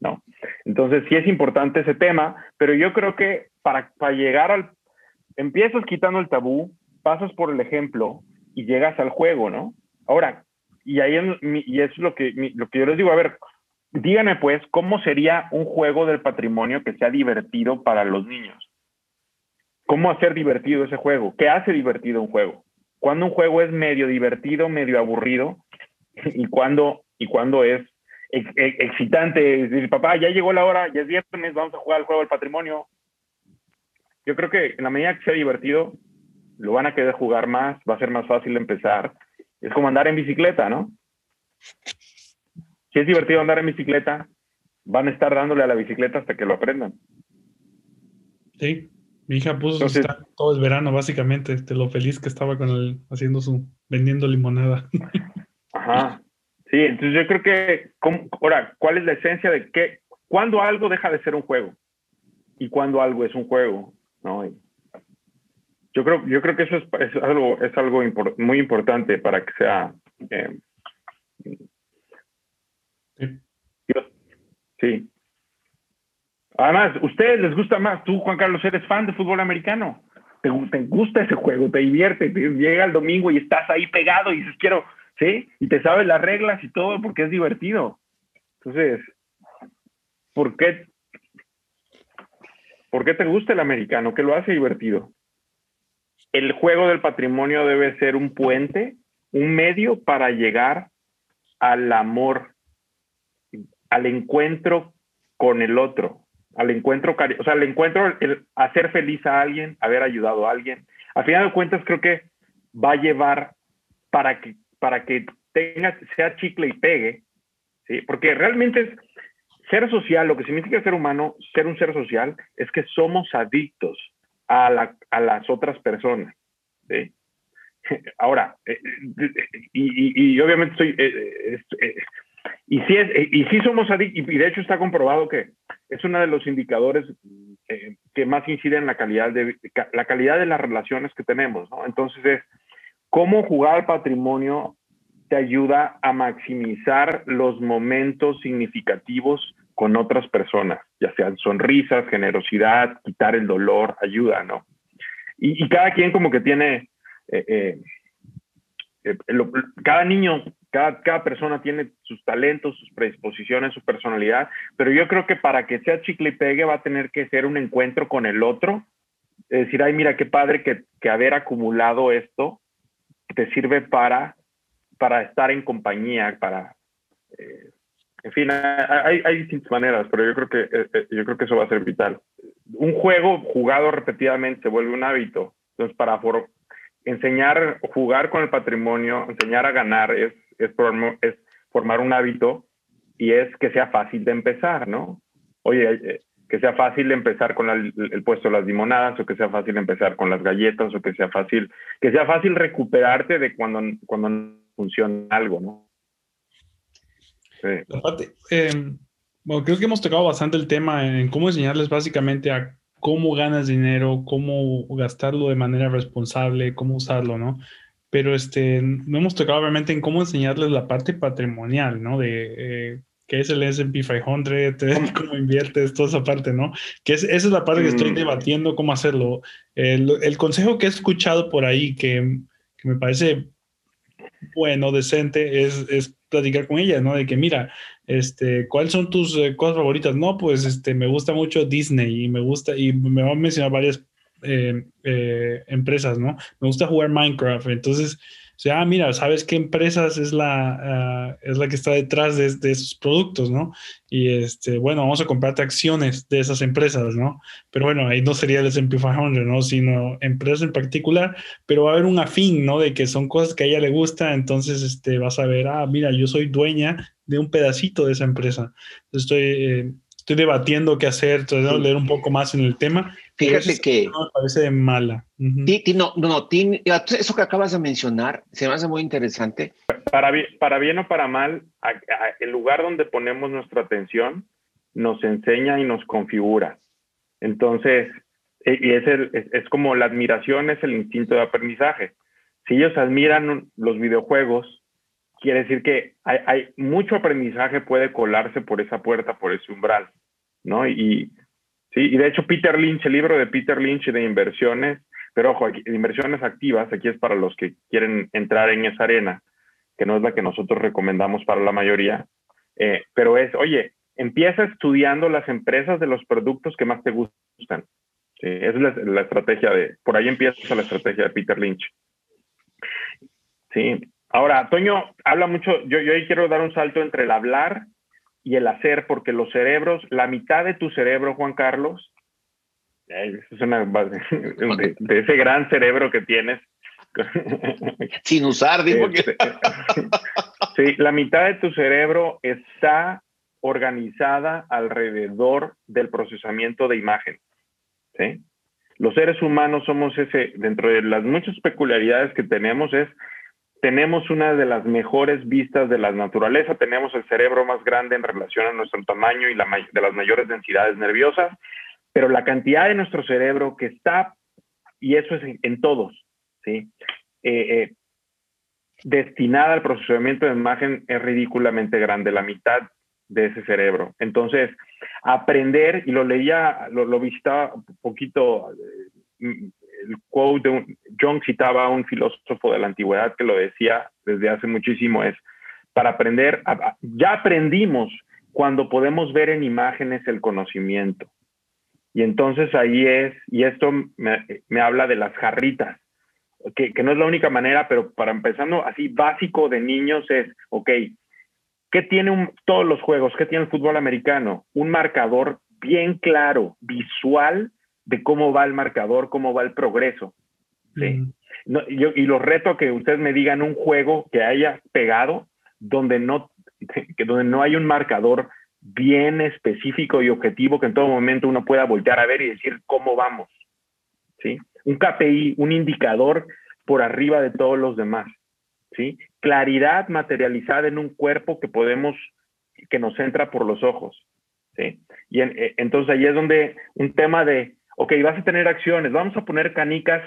¿no? Entonces sí es importante ese tema, pero yo creo que para, para llegar al... Empiezas quitando el tabú, pasas por el ejemplo y llegas al juego, ¿no? Ahora, y, ahí y es lo que, lo que yo les digo, a ver, díganme pues, ¿cómo sería un juego del patrimonio que sea divertido para los niños? ¿Cómo hacer divertido ese juego? ¿Qué hace divertido un juego? ¿Cuándo un juego es medio divertido, medio aburrido? ¿Y cuándo, y cuándo es excitante? Decir, papá, ya llegó la hora, ya es viernes, vamos a jugar al juego del patrimonio. Yo creo que en la medida que sea divertido, lo van a querer jugar más, va a ser más fácil empezar. Es como andar en bicicleta, ¿no? Si es divertido andar en bicicleta, van a estar dándole a la bicicleta hasta que lo aprendan. Sí, mi hija puso todo el verano, básicamente, de lo feliz que estaba con el, haciendo su, vendiendo limonada. Ajá. Sí, entonces yo creo que, ahora, ¿cuál es la esencia de qué? ¿Cuándo algo deja de ser un juego? ¿Y cuándo algo es un juego? ¿No? yo creo, yo creo que eso es, algo, es algo muy importante para que sea. Eh, sí. Además, ¿ustedes les gusta más? Tú, Juan Carlos, eres fan de fútbol americano. Te, gusta ese juego, te divierte, llega el domingo y estás ahí pegado y dices, quiero, ¿sí? Y te sabes las reglas y todo porque es divertido. Entonces, ¿por qué, ¿por qué te gusta el americano? ¿Qué lo hace divertido? el juego del patrimonio debe ser un puente, un medio para llegar al amor, al encuentro con el otro, al encuentro, o sea, al encuentro, el hacer feliz a alguien, haber ayudado a alguien. Al final de cuentas, creo que va a llevar para que, para que tenga, sea chicle y pegue, ¿sí? Porque realmente ser social, lo que significa ser humano, ser un ser social, es que somos adictos a, las otras personas. Ahora, eh, y, obviamente eh, eh, y sí es, y sí somos y de hecho está comprobado que es uno de los indicadores que más inciden en la calidad de la calidad de las relaciones que tenemos, ¿no? Entonces es cómo jugar al patrimonio te ayuda a maximizar los momentos significativos con otras personas, ya sean sonrisas, generosidad, quitar el dolor, ayuda, ¿no? Y, cada quien como que tiene, eh, eh, eh, cada niño, cada, cada persona tiene sus talentos, sus predisposiciones, su personalidad, pero yo creo que para que sea chicle y pegue va a tener que ser un encuentro con el otro, es decir, ay, mira qué padre que, que haber acumulado esto te sirve para, para estar en compañía, para en fin, hay, hay, distintas maneras, pero yo creo que eh, eh, yo creo que eso va a ser vital. Un juego jugado repetidamente se vuelve un hábito. Entonces, para enseñar, jugar con el patrimonio, enseñar a ganar es, es, es formar un hábito y es que sea fácil de empezar, ¿no? Oye, eh, que sea fácil empezar con el puesto de las limonadas o que sea fácil empezar con las galletas o que sea fácil que sea fácil recuperarte de cuando cuando funciona algo, ¿no? Em, bueno, creo que hemos tocado bastante el tema en cómo enseñarles básicamente a cómo ganas dinero, cómo gastarlo de manera responsable, cómo usarlo, ¿no? Pero este, no hemos tocado obviamente en cómo enseñarles la parte patrimonial, ¿no? De eh, qué es el S&P 500, cómo inviertes, toda esa parte, ¿no? Que es, esa es la parte que estoy mm. debatiendo, cómo hacerlo. El, el, consejo que he escuchado por ahí que, que me parece bueno, decente, es, es platicar con ella, ¿no? De que, mira, este, ¿cuáles son tus eh, cosas favoritas? No, pues, este, me gusta mucho Disney y me gusta, y me van a mencionar varias eh, eh, empresas, ¿no? Me gusta jugar Minecraft, entonces o sea, ah, mira, ¿sabes qué empresas es la, ah, es la que está detrás de, de, esos productos, no? Y este, bueno, vamos a comprarte acciones de esas empresas, ¿no? Pero bueno, ahí no sería el S&P 500, ¿no? Sino empresas en particular, pero va a haber un afín, ¿no? De que son cosas que a ella le gusta, entonces este, vas a ver, ah, mira, yo soy dueña de un pedacito de esa empresa. Estoy, eh, estoy debatiendo qué hacer, entonces, leer un poco más en el tema Fíjate que... No me parece mala. no, no, eso que acabas de mencionar se me hace muy interesante. Para bien, para bien o para mal, el lugar donde ponemos nuestra atención nos enseña y nos configura. Entonces, e, y es, el, es, como la admiración es el instinto de aprendizaje. Si ellos admiran los videojuegos, quiere decir que hay, hay, mucho aprendizaje puede colarse por esa puerta, por ese umbral, ¿no? Y, Sí, y de hecho Peter Lynch, el libro de Peter Lynch de inversiones, pero ojo, inversiones activas, aquí es para los que quieren entrar en esa arena. que no es la que nosotros recomendamos para la mayoría, eh, pero es, oye, empieza estudiando las empresas de los productos que más te gustan. esa es la, estrategia de, por ahí empieza la estrategia de Peter Lynch. Sí. Ahora, Toño habla mucho, yo, yo ahí quiero dar un salto entre el hablar y el hacer, porque los cerebros, la mitad de tu cerebro, Juan Carlos, es una, de, de ese gran cerebro que tienes, sin usar, digo que. Este, sí, la mitad de tu cerebro está organizada alrededor del procesamiento de imagen. ¿sí? Los seres humanos somos ese, dentro de las muchas peculiaridades que tenemos, es tenemos una de las mejores vistas de la naturaleza, tenemos el cerebro más grande en relación a nuestro tamaño y de las mayores densidades nerviosas, pero la cantidad de nuestro cerebro que está, y eso es en todos, ¿sí? Eh, eh, destinada al procesamiento de imagen es ridículamente grande, la mitad de ese cerebro. Entonces, aprender, y lo leía, lo, visitaba un poquito, eh, el quote de un, John citaba a un filósofo de la antigüedad que lo decía desde hace muchísimo, es, para aprender, ya aprendimos cuando podemos ver en imágenes el conocimiento. Y entonces ahí es, y esto me, me habla de las jarritas que, no es la única manera, pero para empezando así básico de niños es, ok, ¿qué tiene todos los juegos? ¿Qué tiene el fútbol americano? Un marcador bien claro, visual de cómo va el marcador, cómo va el progreso. ¿sí? yo, y los reto a que ustedes me digan un juego que haya pegado donde no, que donde no hay un marcador bien específico y objetivo que en todo momento uno pueda voltear a ver y decir cómo vamos. ¿sí? un KPI, un indicador por arriba de todos los demás, ¿sí? Claridad materializada en un cuerpo que podemos, que nos entra por los ojos, ¿sí? Y eh, entonces ahí es donde un tema de, ok, vas a tener acciones, vamos a poner canicas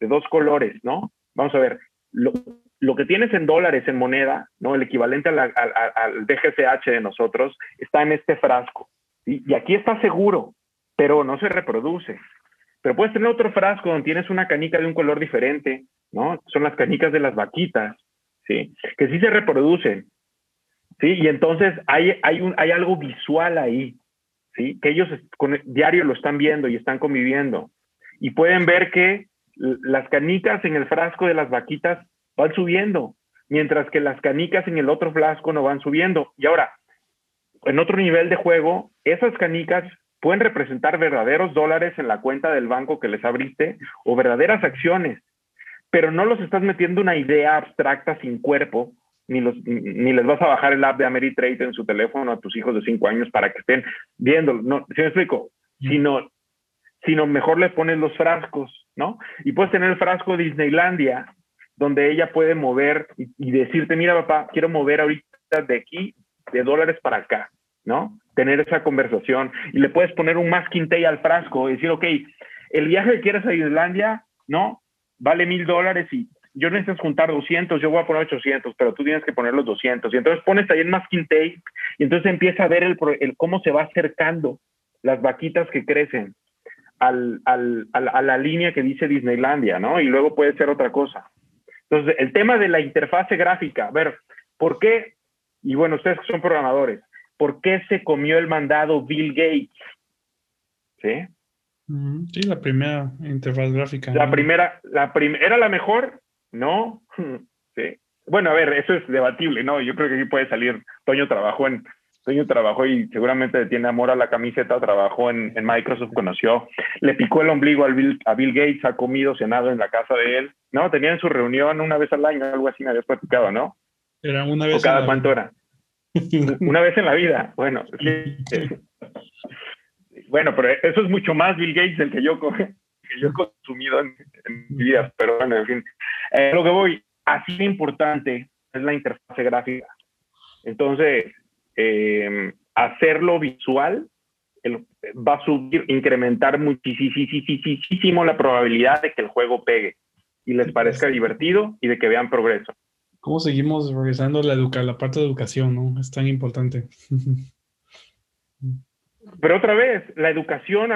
de dos colores, ¿no? Vamos a ver, lo, que tienes en dólares, en moneda, ¿no? El equivalente al, DGCH de nosotros está en este frasco, Y aquí está seguro, pero no se reproduce. Pero puedes tener otro frasco donde tienes una canica de un color diferente, ¿no? Son las canicas de las vaquitas, ¿sí? Que sí se reproducen, ¿sí? Y entonces hay, hay, un, hay algo visual ahí, Que ellos con diario lo están viendo y están conviviendo. Y pueden ver que las canicas en el frasco de las vaquitas van subiendo, mientras que las canicas en el otro frasco no van subiendo. Y ahora, en otro nivel de juego, esas canicas pueden representar verdaderos dólares en la cuenta del banco que les abriste o verdaderas acciones, pero no los estás metiendo una idea abstracta sin cuerpo, ni, los, ni les vas a bajar el app de Ameritrade en su teléfono a tus hijos de cinco años para que estén viendo, no, ¿sí me explico? Sino, sino mejor le pones los frascos, ¿no? Y puedes tener el frasco de Disneylandia, donde ella puede mover y, y decirte, mira papá, quiero mover ahorita de aquí, de dólares para acá, ¿no? tener esa conversación y le puedes poner un masking tape al frasco y decir, ok, el viaje que quieres a Islandia, ¿no? Vale mil dólares y yo necesito juntar 200, yo voy a poner 800, pero tú tienes que poner los 200. Y entonces pones ahí el masking tape y entonces empieza a ver el, cómo se va acercando las vaquitas que crecen al, al, a la línea que dice Disneylandia, ¿no? Y luego puede ser otra cosa. Entonces, el tema de la interfase gráfica, a ver, ¿por qué? Y bueno, ustedes son programadores, ¿por qué se comió el mandado Bill Gates? ¿Sí? Sí, la primera interfaz gráfica. La primera, la ¿era la mejor? No. Sí. Bueno, a ver, eso es debatible, ¿no? Yo creo que aquí puede salir. Toño trabajó en, Toño trabajó y seguramente tiene amor a la camiseta, trabajó en, Microsoft, conoció, le picó el ombligo al Bill, a Bill Gates, ha comido, cenado en la casa de él, ¿no? Tenían su reunión una vez al año, algo así me habías platicado, ¿no? Era una vez. ¿O cada cuánto era? Una vez en la vida. Bueno, bueno, pero eso es mucho más Bill Gates el que yo, que yo he consumido en, mi vida. Pero bueno, en fin. Eh, lo que voy, así de importante es la interfase gráfica. Entonces, em, hacerlo visual va a subir, incrementar muchísimo la probabilidad de que el juego pegue y les parezca divertido y de que vean progreso. ¿Cómo seguimos regresando la, la parte de educación, no? Es tan importante. Pero otra vez, la educación,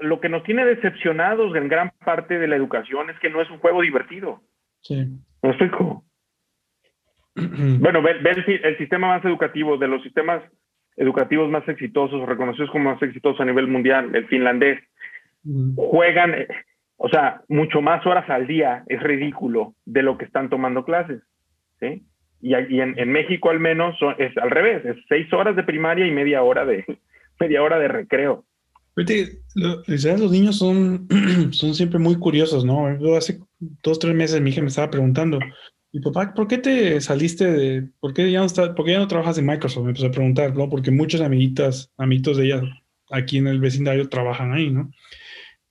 lo que nos tiene decepcionados en gran parte de la educación es que no es un juego divertido. Sí. ¿No explico? bueno, ve, el, sistema más educativo, de los sistemas educativos más exitosos, reconocidos como más exitosos a nivel mundial, el finlandés, juegan, eh, o sea, mucho más horas al día, es ridículo de lo que están tomando clases, ¿sí? Y, en, México al menos es al revés, es seis horas de primaria y media hora de, media hora de recreo. los niños son, son siempre muy curiosos, ¿no? hace dos, tres meses mi hija me estaba preguntando, y papá, ¿por qué te saliste de, por qué ya no, está, por qué ya no trabajas en Microsoft? Me empecé a preguntar, ¿no? Porque muchos amiguitas, amiguitos de ella aquí en el vecindario trabajan ahí, ¿no?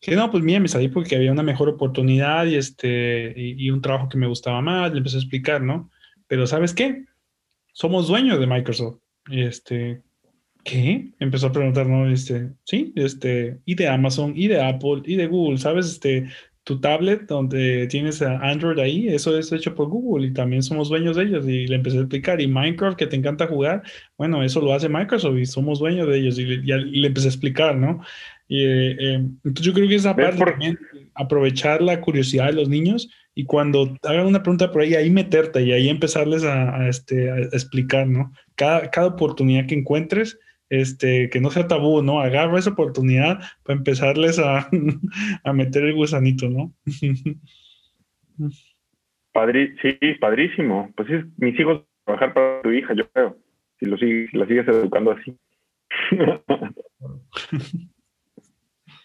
Que no, pues mira, me salí porque había una mejor oportunidad y este, y, un trabajo que me gustaba más, le empecé a explicar, ¿no? Pero ¿sabes qué? Somos dueños de Microsoft. Y este, ¿qué? Empezó a preguntar, ¿no? Este, sí, este, y de Amazon, y de Apple, y de Google, ¿sabes? Este, tu tablet donde tienes a Android ahí, eso es hecho por Google y también somos dueños de ellos. Y le empecé a explicar, y Minecraft que te encanta jugar, bueno, eso lo hace Microsoft y somos dueños de ellos. Y le, empecé a explicar, ¿no? Y, eh, eh, entonces yo creo que esa parte también, aprovechar la curiosidad de los niños y cuando hagan una pregunta por ahí, ahí meterte y ahí empezarles a, este, a explicar, ¿no? Cada, cada oportunidad que encuentres, este, que no sea tabú, ¿no? Agarra esa oportunidad para empezarles a, a meter el gusanito, ¿no? Padri sí, padrísimo. Pues es, mis hijos trabajar para tu hija, yo creo, si lo sigues, la sigues educando así.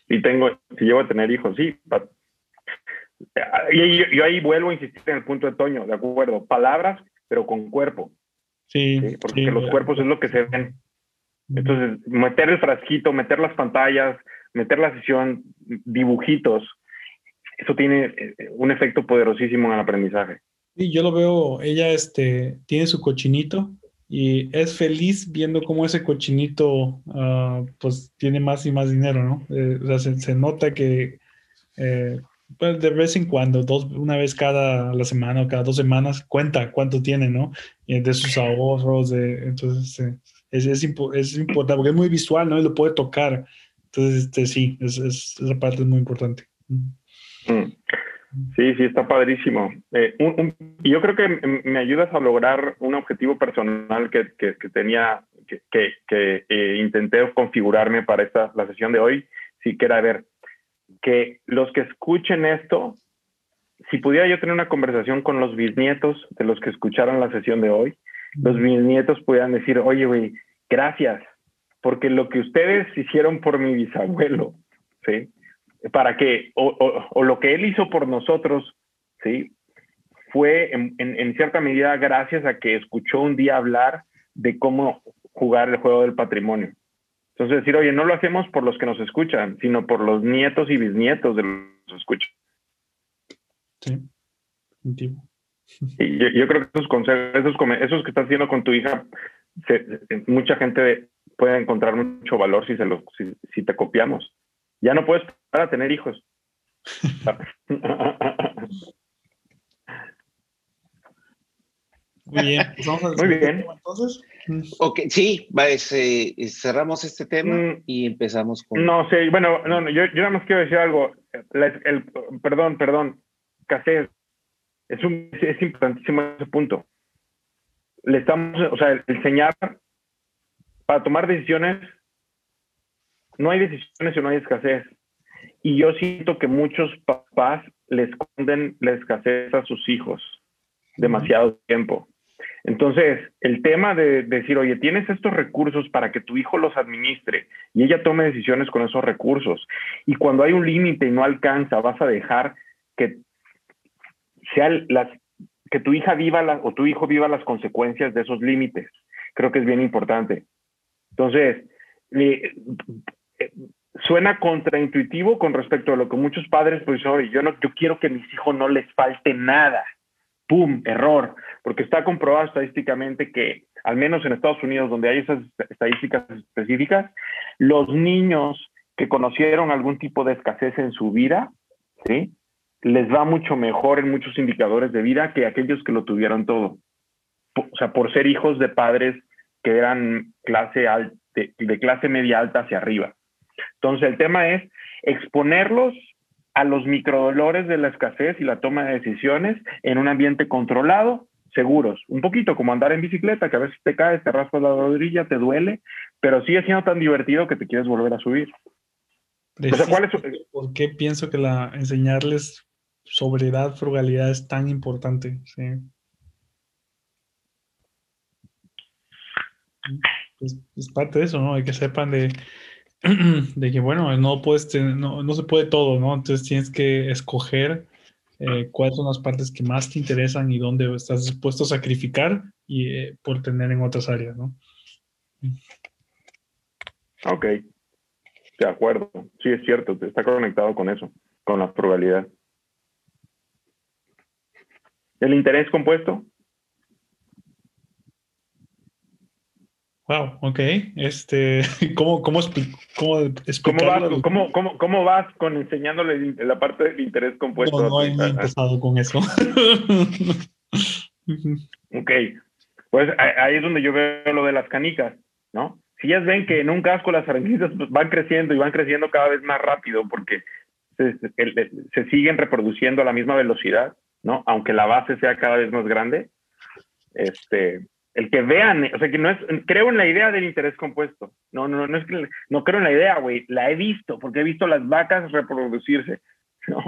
y tengo, si llevo a tener hijos, sí. Y yo, ahí vuelvo a insistir en el punto de Toño, de acuerdo, palabras, pero con cuerpo. Sí. Porque los cuerpos es lo que se ven. Entonces, meter el frasquito, meter las pantallas, meter la sesión, dibujitos, eso tiene eh, un efecto poderosísimo en el aprendizaje. Sí, yo lo veo, ella este, tiene su cochinito y es feliz viendo cómo ese cochinito ah, pues tiene más y más dinero, ¿no? Eh, o sea, se, nota que eh, pues de vez en cuando, dos, una vez cada la semana o cada dos semanas, cuenta cuánto tiene, ¿no? Y de sus ahorros, de, entonces es, es, es, importante porque es muy visual, ¿no? Y lo puede tocar. Entonces, este, sí, es, esa parte es muy importante. Mm. Sí, sí, está padrísimo. Eh, yo creo que me ayudas a lograr un objetivo personal que, que, tenía, que, que eh, intenté configurarme para esta, la sesión de hoy. Sí, que era ver que los que escuchen esto, si pudiera yo tener una conversación con los bisnietos de los que escucharon la sesión de hoy, los bisnietos pudieran decir, oye, güey, gracias, porque lo que ustedes hicieron por mi bisabuelo, ¿sí? Para que, o, lo que él hizo por nosotros, ¿sí? Fue en, en, cierta medida gracias a que escuchó un día hablar de cómo jugar el juego del patrimonio. Entonces decir, oye, no lo hacemos por los que nos escuchan, sino por los nietos y bisnietos de los que nos escuchan. Sí, y yo, creo que esos consejos, esos, esos que estás haciendo con tu hija, mucha gente puede encontrar mucho valor si, se los, si, te copiamos. Ya no puedes para tener hijos. Muy bien, pues Muy bien. entonces. Ok, sí, eh, cerramos este tema mm. y empezamos con. No sé, bueno, no, yo, yo nada más quiero decir algo. el, perdón, perdón, Casés es, un, es importantísimo ese punto. Le estamos, o sea, enseñar para tomar decisiones, no hay decisiones si no hay escasez. Y yo siento que muchos papás le esconden la escasez a sus hijos demasiado tiempo. Entonces, el tema de, decir, oye, tienes estos recursos para que tu hijo los administre y ella tome decisiones con esos recursos. Y cuando hay un límite y no alcanza, vas a dejar que que tu hija viva o tu hijo viva las consecuencias de esos límites. Creo que es bien importante. Entonces, suena contraintuitivo con respecto a lo que muchos padres, pues, oye, yo, no, yo quiero que a mis hijos no les falte nada. ¡Pum! Error. Porque está comprobado estadísticamente que, al menos en Estados Unidos, donde hay esas estadísticas específicas, los niños que conocieron algún tipo de escasez en su vida, ¿sí? Les va mucho mejor en muchos indicadores de vida que aquellos que lo tuvieron todo. O sea, por ser hijos de padres que eran clase alta, de, clase media alta hacia arriba. Entonces, el tema es exponerlos a los microdolores de la escasez y la toma de decisiones en un ambiente controlado, seguros. Un poquito como andar en bicicleta, que a veces te caes, te raspas la rodilla, te duele, pero sigue siendo tan divertido que te quieres volver a subir. ¿Por qué pienso que la enseñarles sobriedad, frugalidad es tan importante? Sí. Es, parte de eso, ¿no? Hay que sepan de, de que, bueno, no, puedes no, no, se puede todo, ¿no? Entonces tienes que escoger eh, cuáles son las partes que más te interesan y dónde estás dispuesto a sacrificar y eh, por tener en otras áreas, ¿no? Ok, de acuerdo. Sí, es cierto, está conectado con eso, con la frugalidad. ¿El interés compuesto? Wow, ok. Este, ¿cómo, cómo, cómo, ¿Cómo, vas, cómo, vas con enseñándole la parte del interés compuesto? No, no he empezado con eso. ok, pues ahí es donde yo veo lo de las canicas, ¿no? Si ellas ven que en un casco las arenquitas pues, van creciendo y van creciendo cada vez más rápido porque se, se siguen reproduciendo a la misma velocidad, ¿no? Aunque la base sea cada vez más grande, este, el que vean, o sea, que no es, creo en la idea del interés compuesto. No, no, no es que, no creo en la idea, güey, la he visto, porque he visto las vacas reproducirse, ¿no?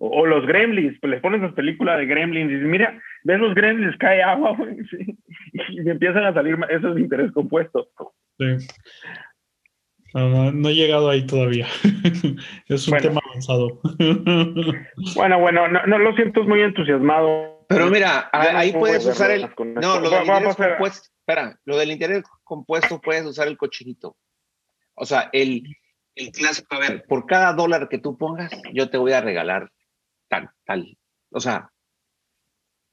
O, los gremlins, pues les pones las películas de gremlins y dices, mira, ves los gremlins, cae agua, güey, y empiezan a salir, eso es interés compuesto. Sí. No, no, he llegado ahí todavía. es un tema avanzado. bueno, bueno, no, no, lo siento muy entusiasmado pero mira, ahí puedes usar el. No, lo del interés compuesto. Espera, lo del interés compuesto puedes usar el cochinito. O sea, el, el clásico. A ver, por cada dólar que tú pongas, yo te voy a regalar tal, tal. O sea,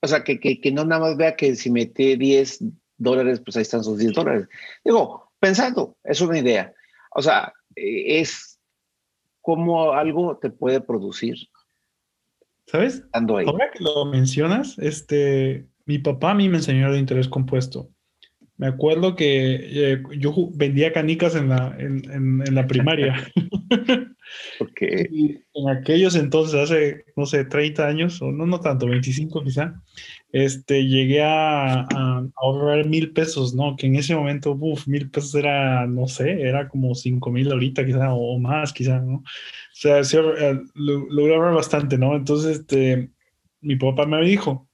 o sea que, que, que no nada más vea que si mete 10 dólares, pues ahí están sus 10 dólares. Digo, pensando, es una idea. O sea, eh, es como algo te puede producir ¿Sabes? Ahora que lo mencionas, este, mi papá a mí me enseñó el interés compuesto. Me acuerdo que eh, yo vendía canicas en la, en, en, la primaria. porque En aquellos entonces, hace, no sé, 30 años, o no, no tanto, 25 quizá, este, llegué a, a, ahorrar mil pesos, ¿no? Que en ese momento, uff, mil pesos era, no sé, era como cinco mil ahorita quizá, o más quizá, ¿no? O sea, sí, eh, logré ahorrar bastante, ¿no? Entonces, este, mi papá me dijo,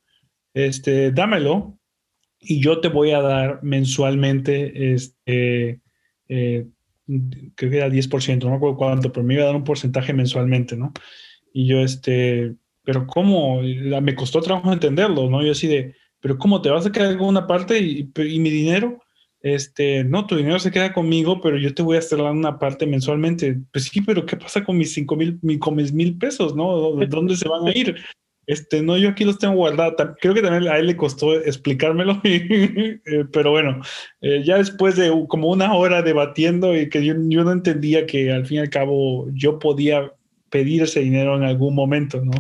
este, dámelo y yo te voy a dar mensualmente, este, eh, creo que era 10%, no me acuerdo cuánto, pero me iba a dar un porcentaje mensualmente, ¿no? Y yo, este, pero ¿cómo? Me costó trabajo entenderlo, ¿no? Yo así de, pero ¿cómo te vas a quedar con una parte y, y mi dinero? este, no, tu dinero se queda conmigo, pero yo te voy a dando una parte mensualmente. Pues sí, pero ¿qué pasa con mis cinco mil, con mis mil pesos, no? ¿De dónde se van a ir? Este, no, yo aquí los tengo guardados. Creo que también a él le costó explicármelo, eh, pero bueno, eh, ya después de como una hora debatiendo y que yo, no entendía que al fin y al cabo yo podía pedir ese dinero en algún momento, ¿no?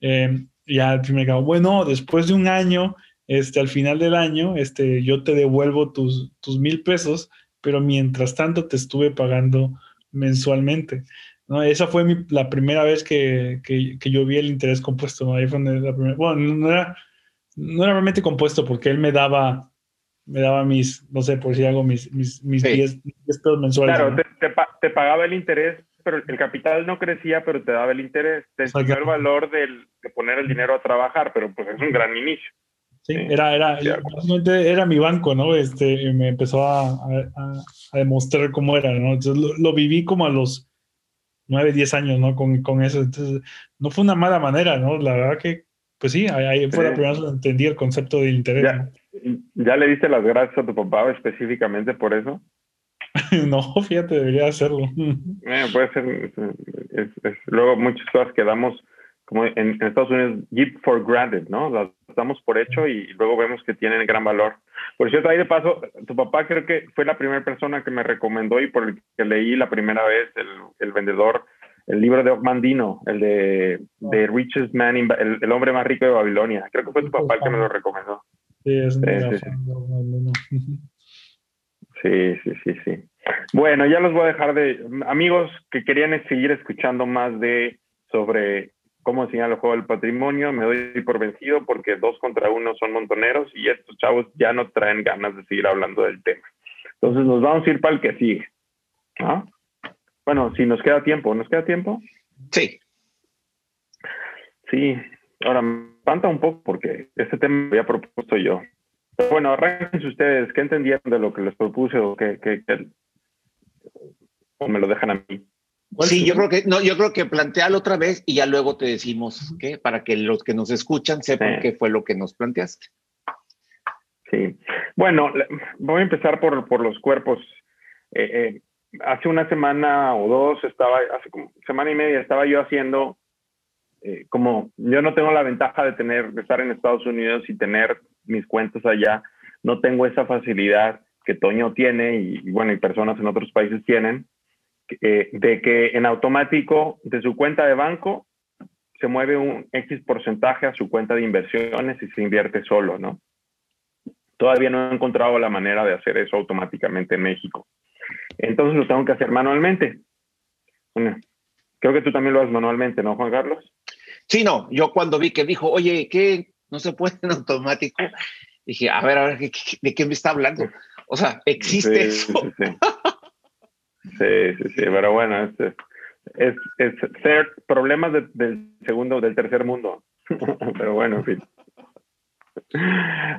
Eh, ya al fin y al cabo, bueno, después de un año este, al final del año, este, yo te devuelvo tus, tus mil pesos, pero mientras tanto te estuve pagando mensualmente. ¿No? Esa fue la primera vez que, que, yo vi el interés compuesto. ¿no? Ahí fue la primera, bueno, no era, no era realmente compuesto porque él me daba, me daba mis, no sé, por si hago mis, mis, mis 10, pesos mensuales. Claro, te, te, pagaba el interés, pero el capital no crecía, pero te daba el interés. Te enseñó el valor del, de poner el dinero a trabajar, pero pues es un gran inicio. Sí, era, era, era mi banco, ¿no? Este, me empezó a, a, demostrar cómo era, ¿no? Entonces lo, viví como a los 9, 10 años, ¿no? Con, con, eso. Entonces, no fue una mala manera, ¿no? La verdad que, pues sí, ahí fue la primera vez que entendí el concepto del interés. ¿Ya, ¿Ya le diste las gracias a tu papá específicamente por eso? no, fíjate, debería hacerlo. Eh, puede ser. luego muchas cosas que damos como en, Estados Unidos, give for granted, ¿no? Las damos por hecho y luego vemos que tienen gran valor. Por cierto, ahí de paso, tu papá creo que fue la primera persona que me recomendó y por el que leí la primera vez el, el vendedor, el libro de Mandino, el de, de Richest Man, el, hombre más rico de Babilonia. Creo que fue tu papá el que me lo recomendó. Sí, es sí, sí, sí, sí. Bueno, ya los voy a dejar de amigos que querían seguir escuchando más de sobre cómo enseñar el juego del patrimonio, me doy por vencido porque dos contra uno son montoneros y estos chavos ya no traen ganas de seguir hablando del tema. Entonces nos vamos a ir para el que sigue. Bueno, si nos queda tiempo, ¿nos queda tiempo? Sí. Sí, ahora me espanta un poco porque este tema lo había propuesto yo. bueno, arranquense ustedes, ¿qué entendieron de lo que les propuse o qué, o me lo dejan a mí? Sí, yo creo que no, yo creo que plantealo otra vez y ya luego te decimos qué para que los que nos escuchan sepan qué fue lo que nos planteaste. Sí. Bueno, voy a empezar por, por los cuerpos. Eh, eh, hace una semana o dos, estaba, hace como semana y media, estaba yo haciendo, eh, como yo no tengo la ventaja de tener, de estar en Estados Unidos y tener mis cuentas allá, no tengo esa facilidad que Toño tiene y, bueno, y personas en otros países tienen, eh, de que en automático de su cuenta de banco se mueve un X porcentaje a su cuenta de inversiones y se invierte solo, ¿no? Todavía no he encontrado la manera de hacer eso automáticamente en México. Entonces lo tengo que hacer manualmente. creo que tú también lo haces manualmente, ¿no, Juan Carlos? Sí, no. Yo cuando vi que dijo, oye, ¿qué? No se puede en automático. Dije, a ver, a ver, ¿de qué me está hablando? O sea, ¿existe eso? Sí, sí, sí, pero bueno, es, es, es ser problemas del segundo, del tercer mundo. pero bueno, en fin.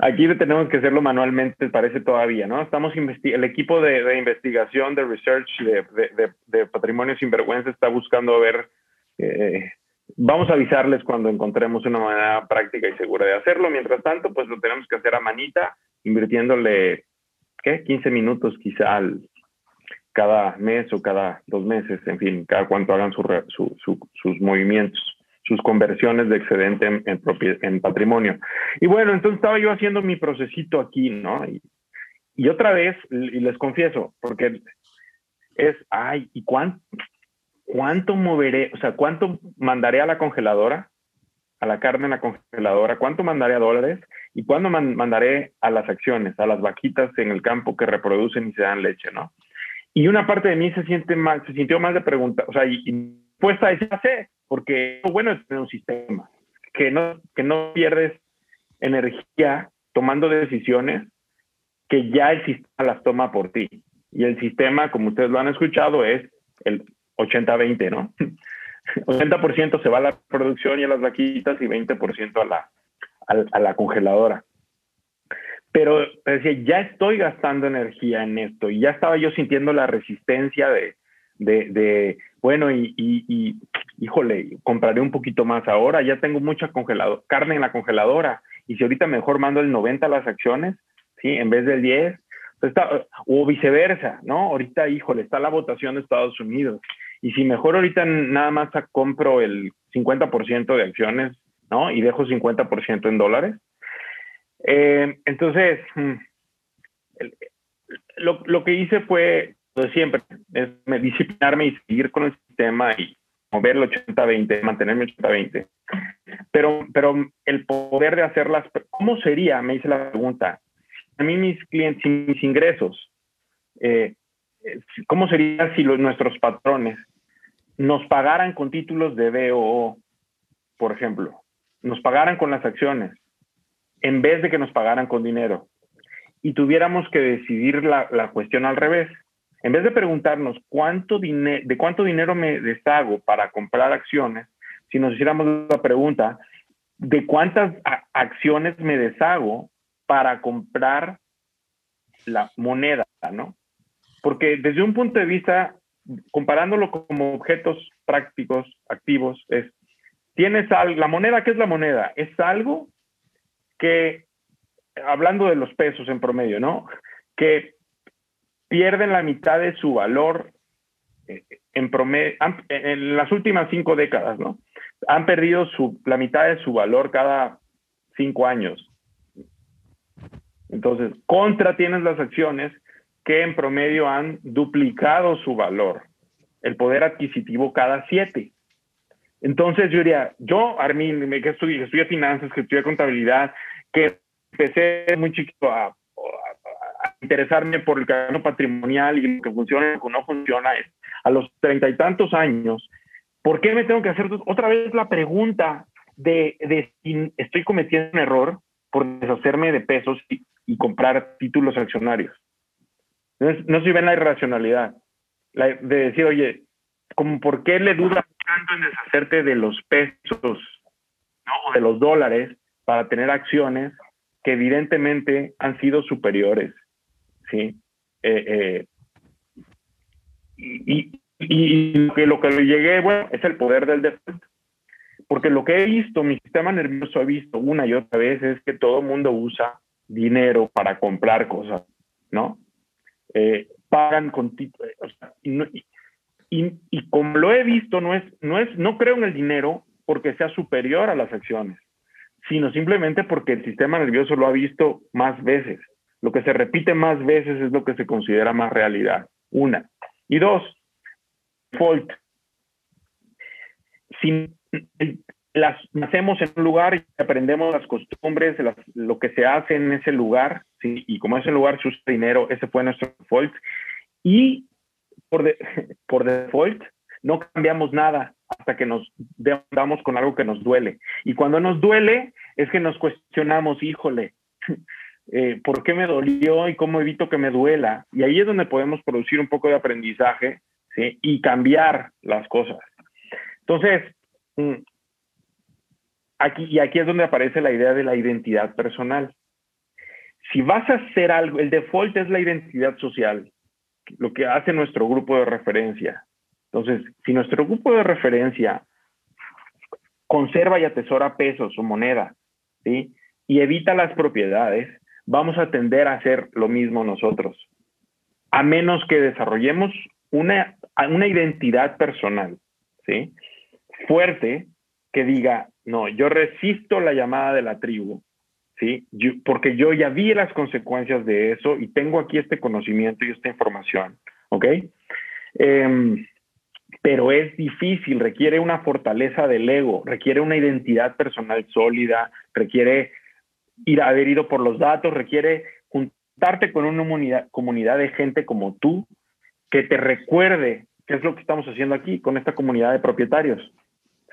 Aquí tenemos que hacerlo manualmente, parece todavía, ¿no? Estamos el equipo de, investigación, de research de, de, patrimonio sinvergüenza está buscando ver, eh, vamos a avisarles cuando encontremos una manera práctica y segura de hacerlo. Mientras tanto, pues lo tenemos que hacer a manita, invirtiéndole, ¿qué? 15 minutos quizá al, cada mes o cada dos meses, en fin, cada cuanto hagan sus movimientos, sus conversiones de excedente en, en, patrimonio. Y bueno, entonces estaba yo haciendo mi procesito aquí, ¿no? Y, otra vez, y les confieso, porque es, ay, ¿y cuánto, cuánto moveré? O sea, ¿cuánto mandaré a la congeladora? A la carne en la congeladora, ¿cuánto mandaré a dólares? ¿Y cuándo mandaré a las acciones, a las vaquitas en el campo que reproducen y se dan leche, ¿no? Y una parte de mí se siente mal, se sintió mal de preguntar, o sea, y, y puesta a decir, sé, porque lo bueno es tener un sistema, que no, que no pierdes energía tomando decisiones que ya el sistema las toma por ti. Y el sistema, como ustedes lo han escuchado, es el 80-20, ¿no? 80% se va a la producción y a las vaquitas y 20% a la, a la congeladora pero decía, ya estoy gastando energía en esto y ya estaba yo sintiendo la resistencia de, bueno, y, híjole, compraré un poquito más ahora, ya tengo mucha congelado, carne en la congeladora y si ahorita mejor mando el 90 a las acciones, ¿sí? En vez del 10, pues o viceversa, ¿no? Ahorita, híjole, está la votación de Estados Unidos y si mejor ahorita nada más compro el 50% de acciones, ¿no? Y dejo 50% en dólares, eh, entonces, mm, lo, que hice fue, de siempre, es disciplinarme y seguir con el sistema y mover el 80-20, mantenerme el 80-20. Pero, pero el poder de hacerlas, ¿cómo sería? Me hice la pregunta. A mí mis clientes, mis ingresos, eh, ¿cómo sería si nuestros patrones nos pagaran con títulos de BOO, por ejemplo? Nos pagaran con las acciones, en vez de que nos pagaran con dinero y tuviéramos que decidir la, la cuestión al revés. En vez de preguntarnos cuánto de cuánto dinero me deshago para comprar acciones, si nos hiciéramos la pregunta de cuántas acciones me deshago para comprar la moneda, ¿no? Porque desde un punto de vista, comparándolo como objetos prácticos, activos, es, tienes algo, la moneda, ¿qué es la moneda? Es algo que, hablando de los pesos en promedio, ¿no? Que pierden la mitad de su valor eh, en promedio, en las últimas cinco décadas, ¿no? Han perdido la mitad de su valor cada cinco años. Entonces, contra tienes las acciones que en promedio han duplicado su valor, el poder adquisitivo cada siete. Entonces yo diría, yo, Armin, que estudié, estudié finanzas, que estudié contabilidad, que empecé muy chiquito a, interesarme por el camino patrimonial y lo que funciona y lo que no funciona. Es, a los treinta y tantos años, ¿Por qué me tengo que hacer otra vez la pregunta de, de si estoy cometiendo un error por deshacerme de pesos y, comprar títulos accionarios? No sé si ven la irracionalidad de decir, oye, como ¿por qué le dudas tanto en deshacerte de los pesos o de los dólares para tener acciones que evidentemente han sido superiores? ¿sí? Eh, eh, y, lo que le llegué, bueno, es el poder del default. Porque lo que he visto, mi sistema nervioso ha visto una y otra vez es que todo mundo usa dinero para comprar cosas, ¿no? Eh, pagan con y, y, y, como lo he visto, no es, no es, no creo en el dinero porque sea superior a las acciones, sino simplemente porque el sistema nervioso lo ha visto más veces. Lo que se repite más veces es lo que se considera más realidad. Una. Y dos, default. Si las nacemos en un lugar y aprendemos las costumbres, lo que se hace en ese lugar, y como ese lugar se usa dinero, ese fue nuestro default. Y por, por default, no cambiamos nada hasta que nos damos con algo que nos duele. Y cuando nos duele, es que nos cuestionamos, híjole, eh, ¿por qué me dolió y cómo evito que me duela? Y ahí es donde podemos producir un poco de aprendizaje y cambiar las cosas. Entonces, mm, aquí, y aquí es donde aparece la idea de la identidad personal. Si vas a hacer algo, el default es la identidad social, lo que hace nuestro grupo de referencia. Entonces, si nuestro grupo de referencia conserva y atesora pesos o moneda, Y evita las propiedades, vamos a tender a hacer lo mismo nosotros, a menos que desarrollemos una, una identidad personal, ¿sí? Fuerte que diga, no, yo resisto la llamada de la tribu, ¿sí? porque yo ya vi las consecuencias de eso y tengo aquí este conocimiento y esta información, ¿ok? Em, pero es difícil, requiere una fortaleza del ego, requiere una identidad personal sólida, requiere ir, haber ido por los datos, requiere juntarte con una comunidad, de gente como tú que te recuerde qué es lo que estamos haciendo aquí con esta comunidad de propietarios,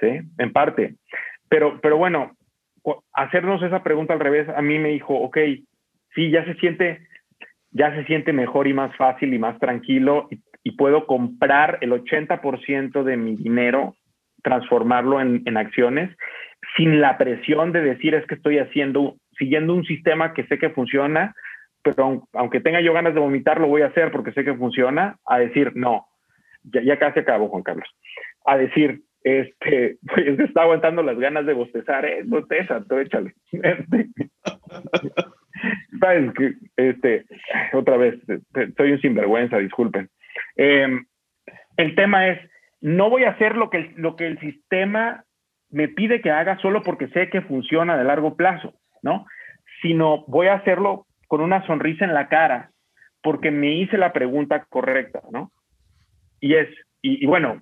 ¿sí? En parte. Pero, pero bueno, hacernos esa pregunta al revés, a mí me dijo, ok, sí, ya se siente, ya se siente mejor y más fácil y más tranquilo puedo comprar el 80% de mi dinero, transformarlo en, en acciones, sin la presión de decir es que estoy haciendo siguiendo un sistema que sé que funciona, pero aunque tenga yo ganas de vomitar, lo voy a hacer porque sé que funciona, a decir, no, ya, casi acabo, Juan Carlos, a decir, este, pues está aguantando las ganas de bostezar, eh, bosteza, tú échale. Sabes que, este, otra vez, soy un sinvergüenza, disculpen. Em, el tema es, no voy a hacer lo que, lo que el sistema me pide que haga solo porque sé que funciona de largo plazo. ¿no? Sino voy a hacerlo con una sonrisa en la cara porque me hice la pregunta correcta, ¿no? Y es, y, bueno,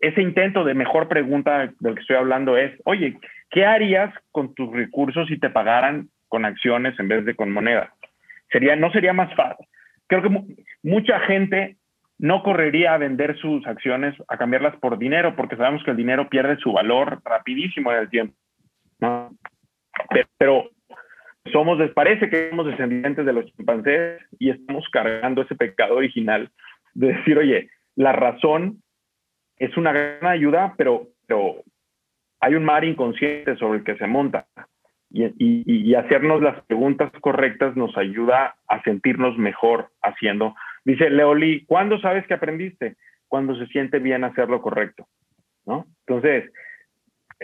ese intento de mejor pregunta del que estoy hablando es, oye, ¿qué harías con tus recursos si te pagaran con acciones en vez de con moneda? Sería, no sería más fácil. Creo que mucha gente no correría a vender sus acciones, a cambiarlas por dinero, porque sabemos que el dinero pierde su valor rapidísimo en el tiempo. Pero somos, parece que somos descendientes de los chimpancés y estamos cargando ese pecado original de decir, oye, la razón es una gran ayuda, pero, pero hay un mar inconsciente sobre el que se monta. Y, y, hacernos las preguntas correctas nos ayuda a sentirnos mejor haciendo. Dice Leoli, ¿cuándo sabes que aprendiste? Cuando se siente bien hacer lo correcto. ¿no? Entonces,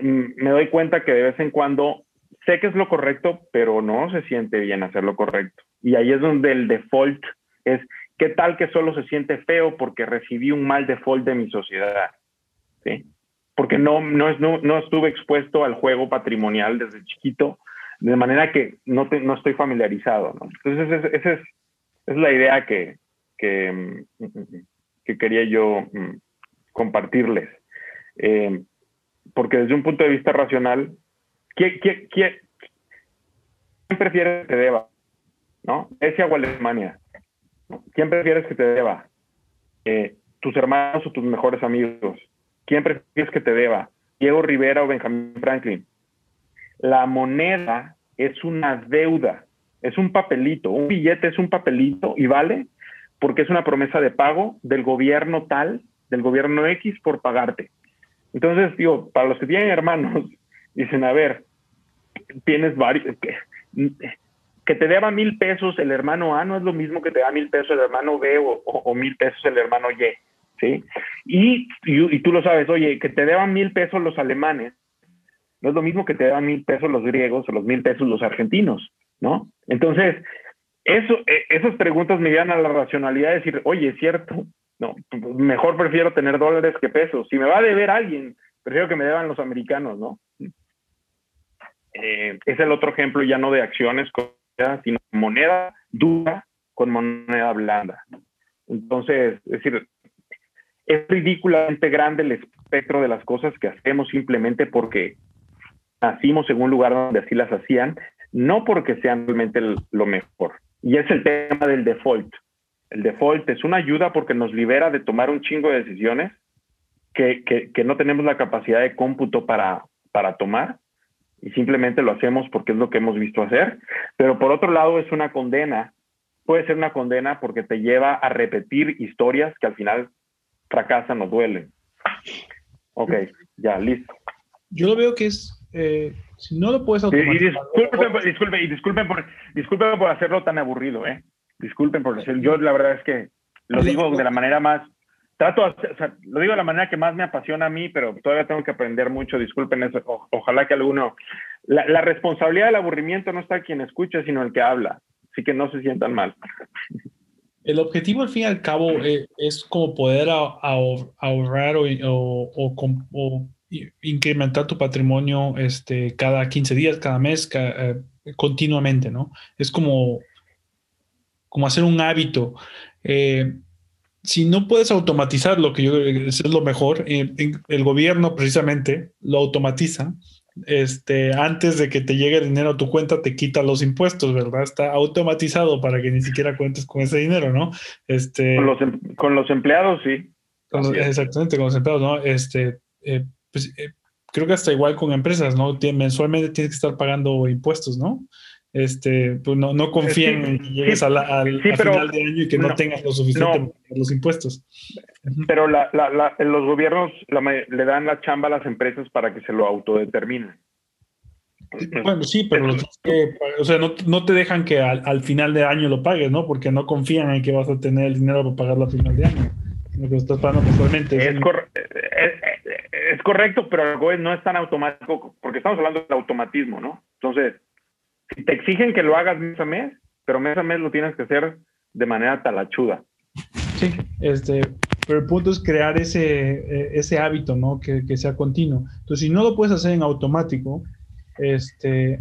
mm, me doy cuenta que de vez en cuando sé que es lo correcto, pero no se siente bien hacer lo correcto. Y ahí es donde el default es, ¿qué tal que solo se siente feo porque recibí un mal default de mi sociedad? ¿Sí? Porque no, no, no, estuve expuesto al juego patrimonial desde chiquito, de manera que no, no estoy familiarizado. ¿no? Entonces, esa es, es, la idea que, que, mm, que quería yo mm, compartirles. Eh, porque desde un punto de vista racional, ¿Quién, quién, quién, prefieres que te deba? ¿No? Grecia o Alemania. ¿Quién prefieres que te deba? Eh, ¿Tus hermanos o tus mejores amigos? ¿quién prefieres que te deba? ¿Diego Rivera o Benjamín Franklin? La moneda es una deuda, es un papelito, un billete es un papelito y vale porque es una promesa de pago del gobierno tal, del gobierno X por pagarte. Entonces, digo, para los que tienen hermanos, dicen, a ver, tienes varios, que, te deba mil pesos el hermano A no es lo mismo que te da mil pesos el hermano B o, mil pesos el hermano Y, ¿sí? Y, y, tú lo sabes, oye, que te deban mil pesos los alemanes, no es lo mismo que te deban mil pesos los griegos o los mil pesos los argentinos, ¿no? Entonces, eso, e, esas preguntas me llevan a la racionalidad de decir, oye, es cierto, no, mejor prefiero tener dólares que pesos. Si me va a deber alguien, prefiero que me deban los americanos, ¿no? Eh, es el otro ejemplo ya no de acciones, sino moneda dura con moneda blanda. Entonces, es decir, es ridículamente grande el espectro de las cosas que hacemos simplemente porque nacimos en un lugar donde así las hacían, no porque sean realmente lo mejor. Y es el tema del default. El default es una ayuda porque nos libera de tomar un chingo de decisiones que, que, no tenemos la capacidad de cómputo para, para tomar y simplemente lo hacemos porque es lo que hemos visto hacer. Pero por otro lado es una condena. Puede ser una condena porque te lleva a repetir historias que al final fracasan o duelen. Ok, ya, listo. Yo lo veo que es eh, si no lo puedes automatizar. Y disculpen, y disculpen, por, disculpen por hacerlo tan aburrido, ¿eh? Disculpen por decir, yo la verdad es que lo digo de la manera más, trato, o sea, lo digo de la manera que más me apasiona a mí, pero todavía tengo que aprender mucho, disculpen eso, ojalá que alguno, la, la, responsabilidad del aburrimiento no está quien escucha, sino el que habla, así que no se sientan mal. El objetivo al fin y al cabo eh, es como poder ahorrar o, o, o incrementar tu patrimonio este, cada 15 días, cada mes, eh, continuamente, ¿no? Es como, como hacer un hábito. Eh, si no puedes automatizar lo que yo es lo mejor, eh, el gobierno precisamente lo automatiza. Este, antes de que te llegue el dinero a tu cuenta, te quita los impuestos, ¿verdad? Está automatizado para que ni siquiera cuentes con ese dinero, ¿no? Este, con, los, em, con los empleados, sí. exactamente, con los empleados, ¿no? Este, pues eh, creo que hasta igual con empresas, ¿no? mensualmente tienes que estar pagando impuestos, ¿no? Este, pues no, no confían en que llegues al, final de año y que no, tengas lo suficiente para los impuestos. Pero la, la, los gobiernos le dan la chamba a las empresas para que se lo autodeterminen. Bueno, sí, pero o sea, no, no, te dejan que al, al, final de año lo pagues, ¿no? Porque no confían en que vas a tener el dinero para pagarlo al final de año. Lo que estás pagando mensualmente. Es, es, correcto, pero no es tan automático, porque estamos hablando del automatismo, ¿no? Entonces, si te exigen que lo hagas mes a mes, pero mes a mes lo tienes que hacer de manera talachuda. Sí, este, pero el punto es crear ese, eh, ese hábito, ¿no? Que, que, sea continuo. Entonces, si no lo puedes hacer en automático, este,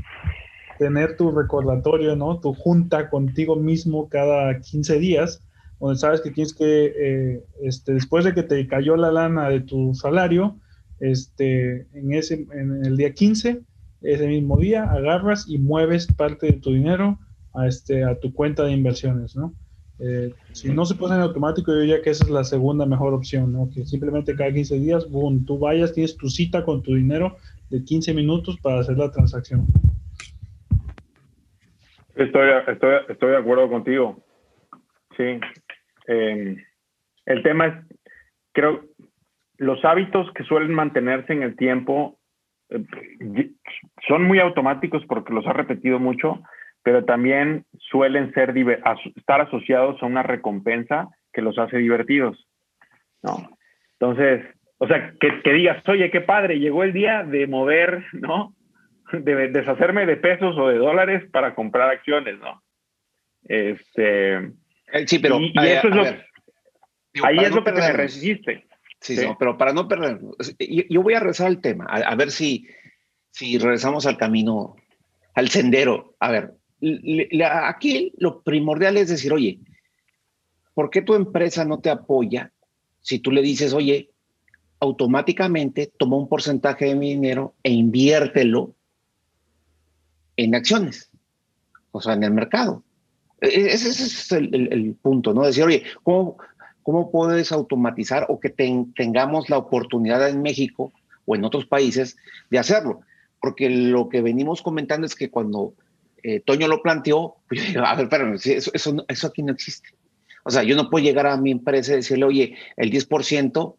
tener tu recordatorio, ¿no? Tu junta contigo mismo cada 15 días, donde sabes que tienes que, eh, este, después de que te cayó la lana de tu salario, este, en, ese, en el día 15, ese mismo día, agarras y mueves parte de tu dinero a, este, a tu cuenta de inversiones, ¿no? Eh, si no se pone en automático, yo diría que esa es la segunda mejor opción, ¿no? Que simplemente cada 15 días, boom, tú vayas, tienes tu cita con tu dinero de 15 minutos para hacer la transacción. Estoy, estoy, estoy de acuerdo contigo. Sí. Eh, el tema es, creo, los hábitos que suelen mantenerse en el tiempo eh, son muy automáticos porque los ha repetido mucho, pero también suelen ser estar asociados a una recompensa que los hace divertidos. ¿no? Entonces, o sea, que, que, digas, oye, qué padre, llegó el día de mover, ¿no? De deshacerme de pesos o de dólares para comprar acciones, ¿no? Este. Eh, sí, pero. Y, eso es lo, ahí es lo que me resiste. Sí, pero para no perder, yo, voy a rezar el tema, a, ver si, si regresamos al camino, al sendero. A ver, aquí lo primordial es decir, oye, ¿por qué tu empresa no te apoya si tú le dices, oye, automáticamente toma un porcentaje de mi dinero e inviértelo en acciones, o sea, en el mercado? E, e, ese, es el, el, punto, ¿no? Decir, oye, ¿cómo, ¿cómo puedes automatizar o que tengamos la oportunidad en México o en otros países de hacerlo? Porque lo que venimos comentando es que cuando eh, Toño lo planteó, pues a ver, espérame, eso, eso, eso aquí no existe. O sea, yo no puedo llegar a mi empresa y decirle, oye, el 10%,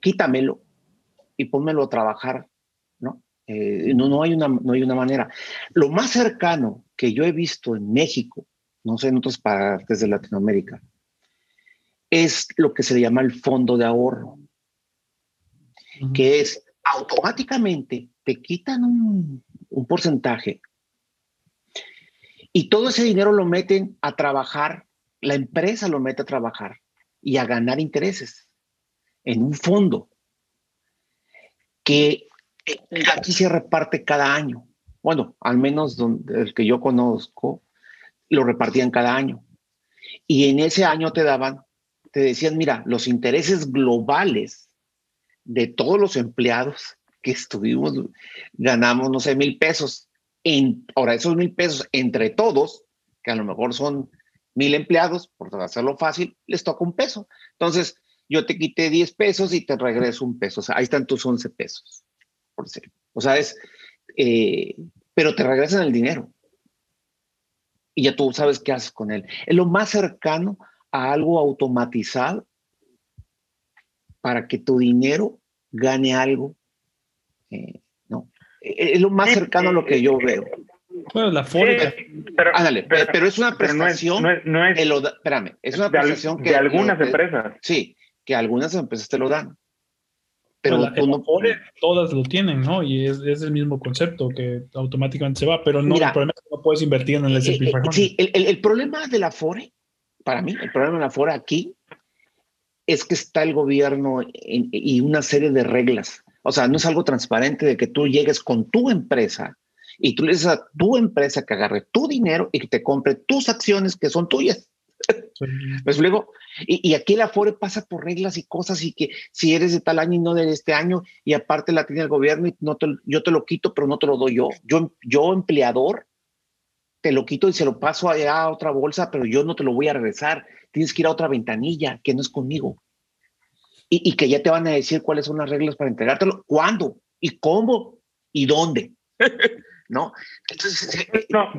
quítamelo y pónmelo a trabajar, ¿no? Eh, no, no, hay una, no hay una manera. Lo más cercano que yo he visto en México, no sé en otras partes de Latinoamérica, es lo que se llama el fondo de ahorro, que es automáticamente te quitan un, un porcentaje y todo ese dinero lo meten a trabajar la empresa lo mete a trabajar y a ganar intereses en un fondo que eh, aquí se reparte cada año. Bueno, al menos donde, el que yo conozco, lo repartían cada año. Y en ese año te daban, te decían, mira, los intereses globales de todos los empleados que estuvimos, ganamos, no sé, mil pesos. Ahora, esos mil pesos entre todos, que a lo mejor son mil empleados, por hacerlo fácil, les toca un peso. Entonces, yo te quité 10 pesos y te regreso un peso. O sea, ahí están tus 11 pesos. Por O sea, es, eh, pero te regresan el dinero. Y ya tú sabes qué haces con él. Es lo más cercano a algo automatizado para que tu dinero gane algo. Eh, no. Es lo más cercano a lo que yo veo. Bueno, la Forex. pero, pero, es una prestación. No es, no es, espérame, es una prestación que. De algunas empresas. Sí, que algunas empresas te lo dan. Pero la, todas lo tienen, ¿no? Y es, es, el mismo concepto que automáticamente se va, pero no, el problema es que no puedes invertir en el eh, 500. Eh, sí, el, el, problema de la FORE, para mí, el problema de la FORE aquí es que está el gobierno y una serie de reglas. O sea, no es algo transparente de que tú llegues con tu empresa y tú le dices a tu empresa que agarre tu dinero y que te compre tus acciones que son tuyas. Pues luego, y, aquí la FORE pasa por reglas y cosas y que si eres de tal año y no de este año y aparte la tiene el gobierno y no te, yo te lo quito pero no te lo doy yo. Yo, yo empleador te lo quito y se lo paso allá a otra bolsa pero yo no te lo voy a regresar. Tienes que ir a otra ventanilla que no es conmigo. Y, y que ya te van a decir cuáles son las reglas para entregártelo, cuándo y cómo y dónde. ¿no? Entonces, no.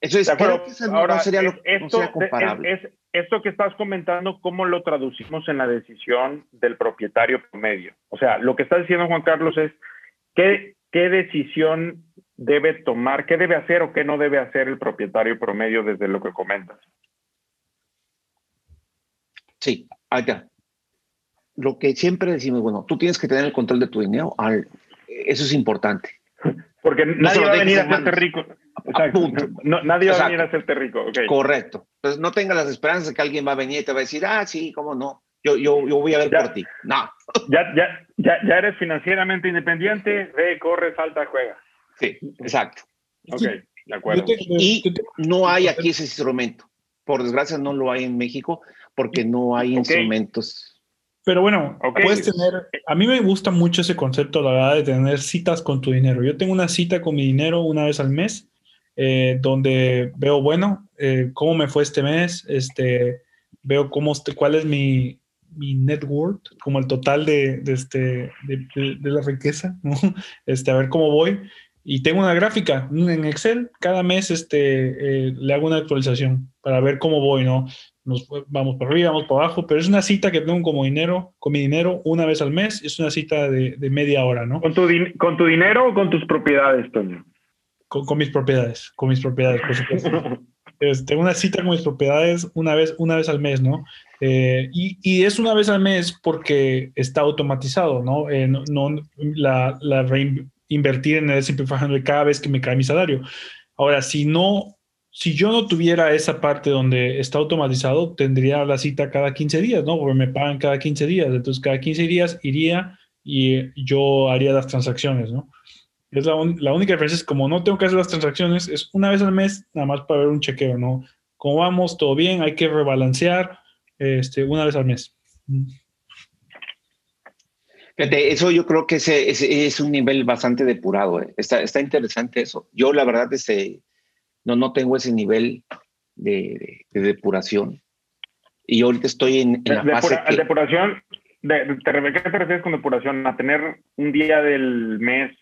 Eso es, creo que Ahora, no sería, lo, esto, comparable. Es, esto que estás comentando, ¿cómo lo traducimos en la decisión del propietario promedio? O sea, lo que está diciendo Juan Carlos es, ¿qué, qué decisión debe tomar, qué debe hacer o qué no debe hacer el propietario promedio desde lo que comentas? Sí, allá. Lo que siempre decimos, bueno, tú tienes que tener el control de tu dinero, eso es importante. Porque nadie va a venir a hacerte rico. nadie va a venir a hacerte rico. Correcto. Entonces no tengas las esperanzas de que alguien va a venir y te va a decir, ah, sí, cómo no. Yo, yo, yo voy a ver por ti. No. Ya, ya, ya, ya eres financieramente independiente, ve, corre, salta, juega. Sí, exacto. Ok, de acuerdo. Y no hay aquí ese instrumento. Por desgracia no lo hay en México porque no hay instrumentos pero bueno, puedes tener, a mí me gusta mucho ese concepto, la verdad, de tener citas con tu dinero. Yo tengo una cita con mi dinero una vez al mes, eh, donde veo, bueno, eh, cómo me fue este mes, este, veo cómo, cuál es mi, mi net worth, como el total de, de este, de, la riqueza, este, a ver cómo voy. Y tengo una gráfica en Excel, cada mes este, eh, le hago una actualización para ver cómo voy, ¿no? nos vamos por arriba, vamos por abajo, pero es una cita que tengo como dinero, con mi dinero una vez al mes, es una cita de, de media hora, ¿no? ¿Con tu, ¿Con tu dinero o con tus propiedades, Toño? Con, con mis propiedades, con mis propiedades, por supuesto. tengo una cita con mis propiedades una vez, una vez al mes, ¿no? Eh, y, y, es una vez al mes porque está automatizado, ¿no? Eh, no, la, la reinvertir en el S&P cada vez que me cae mi salario. Ahora, si no si yo no tuviera esa parte donde está automatizado, tendría la cita cada 15 días, ¿no? Porque me pagan cada 15 días. Entonces, cada 15 días iría y yo haría las transacciones, ¿no? Es la, única diferencia es como no tengo que hacer las transacciones, es una vez al mes, nada más para ver un chequeo, ¿no? ¿Cómo vamos? ¿Todo bien? Hay que rebalancear este, una vez al mes. Eso yo creo que ese, es un nivel bastante depurado. ¿eh? Está, está interesante eso. Yo, la verdad, este, no, no tengo ese nivel de, depuración. Y ahorita estoy en, la fase que... Depuración, de, ¿qué te refieres con depuración? ¿A tener un día del mes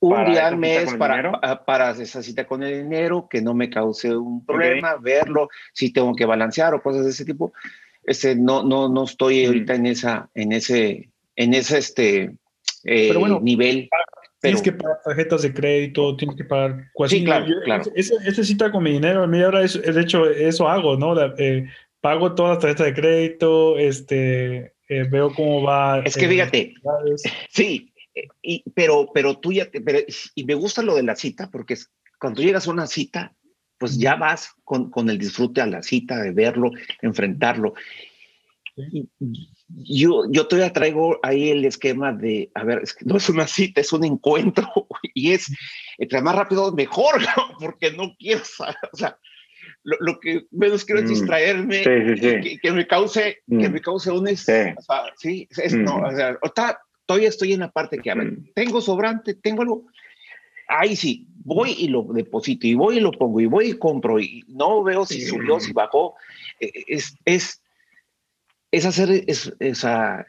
un día al mes para, para, esa cita con el dinero, que no me cause un problema, verlo, si tengo que balancear o cosas de ese tipo. Este, no, no, no estoy mm. ahorita en esa, en ese, en ese este, eh, nivel. Tienes que pagar tarjetas de crédito, tienes que pagar. Sí, claro, claro. Esa, cita con mi dinero, a mí ahora es, de hecho eso hago, ¿no? Eh, pago todas las tarjetas de crédito, este, eh, veo cómo va. Es que fíjate, sí, y, pero, pero tú ya, pero, y me gusta lo de la cita, porque cuando llegas a una cita, pues ya vas con, con el disfrute a la cita, de verlo, enfrentarlo. Yo, yo todavía traigo ahí el esquema de, a ver, es que no es una cita, es un encuentro y es, entre más rápido, mejor, porque no quiero, o sea, lo, que menos quiero es mm. distraerme, Que, me cause, que mm. me cause un, sí, o sea, sí es, no, mm. o sea, todavía estoy en la parte que, a ver, tengo sobrante, tengo algo, ahí sí, voy y lo deposito, y voy y lo pongo, y voy y compro, y no veo si subió, si bajó, e, e, es, es, es hacer esa,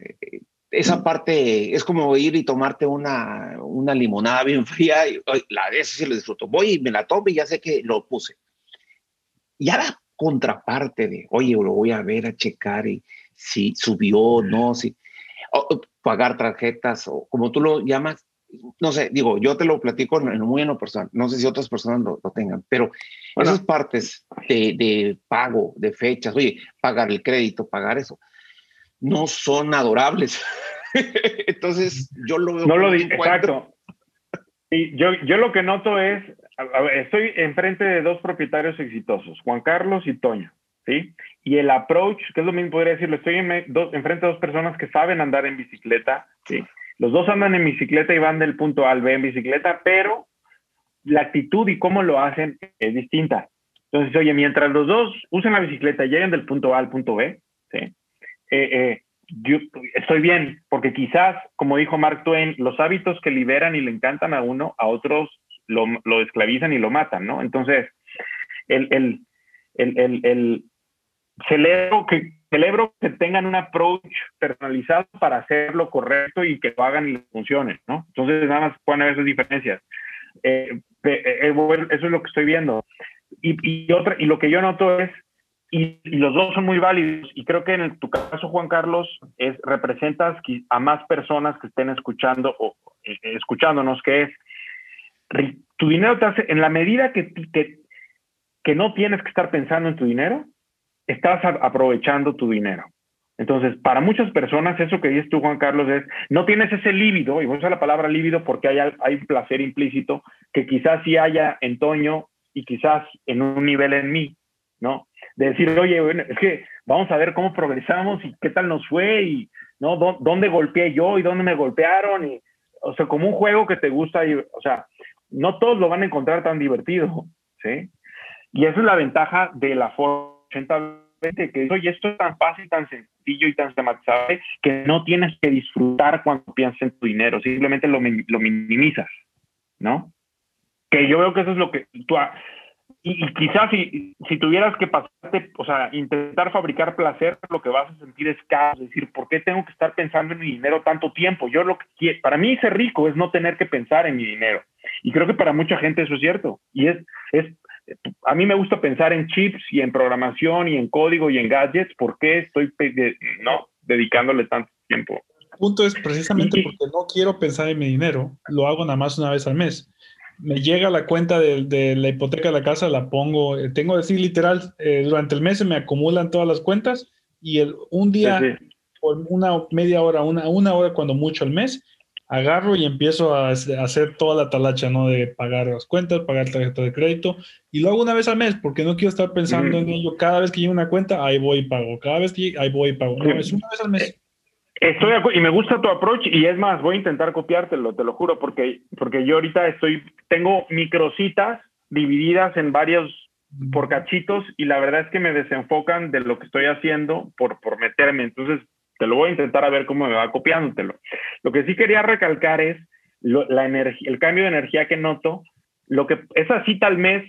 esa parte, es como ir y tomarte una, una limonada bien fría, y la de eso sí lo disfruto, voy y me la tomo y ya sé que lo puse. Y ahora contraparte de, oye, lo voy a ver, a checar y si subió o no, si pagar tarjetas o como tú lo llamas, no sé, digo, yo te lo platico en, muy en lo personal, no sé si otras personas lo, tengan, pero esas partes de, pago, de fechas, oye, pagar el crédito, pagar eso, no son adorables. Entonces, yo lo veo. No lo digo, exacto. Y yo, yo lo que noto es, estoy enfrente de dos propietarios exitosos, Juan Carlos y Toño, ¿sí? Y el approach, que es lo mismo, podría decirlo, estoy en, enfrente de dos personas que saben andar en bicicleta, ¿sí? Los dos andan en bicicleta y van del punto A al B en bicicleta, pero la actitud y cómo lo hacen es distinta. Entonces, oye, mientras los dos usen la bicicleta y lleguen del punto A al punto B, ¿sí? Eh, eh, estoy bien, porque quizás, como dijo Mark Twain, los hábitos que liberan y le encantan a uno, a otros lo, lo esclavizan y lo matan, ¿no? Entonces, el, el, el, el celebro que celebro que tengan un approach personalizado para hacer lo correcto y que lo hagan y funcione, ¿no? Entonces, nada más pueden haber esas diferencias. Eh, eso es lo que estoy viendo. Y, otra, y lo que yo noto es, y, los dos son muy válidos, y creo que en tu caso, Juan Carlos, es, representas a más personas que estén escuchando o escuchándonos, que es, tu dinero te hace, en la medida que, que, que no tienes que estar pensando en tu dinero, estás aprovechando tu dinero. Entonces, para muchas personas, eso que dices tú, Juan Carlos, es, no tienes ese líbido, y voy a usar la palabra líbido porque hay, hay placer implícito que quizás sí haya en Toño y quizás en un nivel en mí, ¿no? De decir, oye, bueno, es que vamos a ver cómo progresamos y qué tal nos fue y, ¿no? ¿Dónde golpeé yo y dónde me golpearon? Y, o sea, como un juego que te gusta, y, o sea, no todos lo van a encontrar tan divertido, ¿sí? Y esa es la ventaja de la forma 80-20, que oye, esto es tan fácil, tan sencillo y tan sistematizable que no tienes que disfrutar cuando piensas en tu dinero, simplemente lo, lo minimizas, ¿no? Que yo veo que eso es lo que tú... y, quizás si, si, tuvieras que pasarte, o sea, intentar fabricar placer, lo que vas a sentir es caos, es decir, ¿por qué tengo que estar pensando en mi dinero tanto tiempo? Yo lo que quiero, para mí ser rico es no tener que pensar en mi dinero. Y creo que para mucha gente eso es cierto. Y es, es a mí me gusta pensar en chips y en programación y en código y en gadgets. ¿Por qué estoy no, dedicándole tanto tiempo? El punto es precisamente porque no quiero pensar en mi dinero, lo hago nada más una vez al mes. Me llega la cuenta de, la hipoteca de la casa, la pongo, eh, tengo que decir literal, eh, durante el mes se me acumulan todas las cuentas y el, un día, por una media hora, una, una hora cuando mucho al mes, agarro y empiezo a hacer toda la talacha, ¿no? De pagar las cuentas, pagar tarjeta de crédito, y lo hago una vez al mes, porque no quiero estar pensando en ello. Cada vez que llegue una cuenta, ahí voy y pago. Cada vez que ahí voy y pago. No, es una vez al mes. Estoy y me gusta tu approach y es más, voy a intentar copiártelo, te lo juro, porque, porque yo ahorita estoy, tengo microcitas divididas en varios por cachitos y la verdad es que me desenfocan de lo que estoy haciendo por, por meterme. Entonces, te lo voy a intentar a ver cómo me va copiándotelo. Lo que sí quería recalcar es la el cambio de energía que noto. Lo que esa cita al mes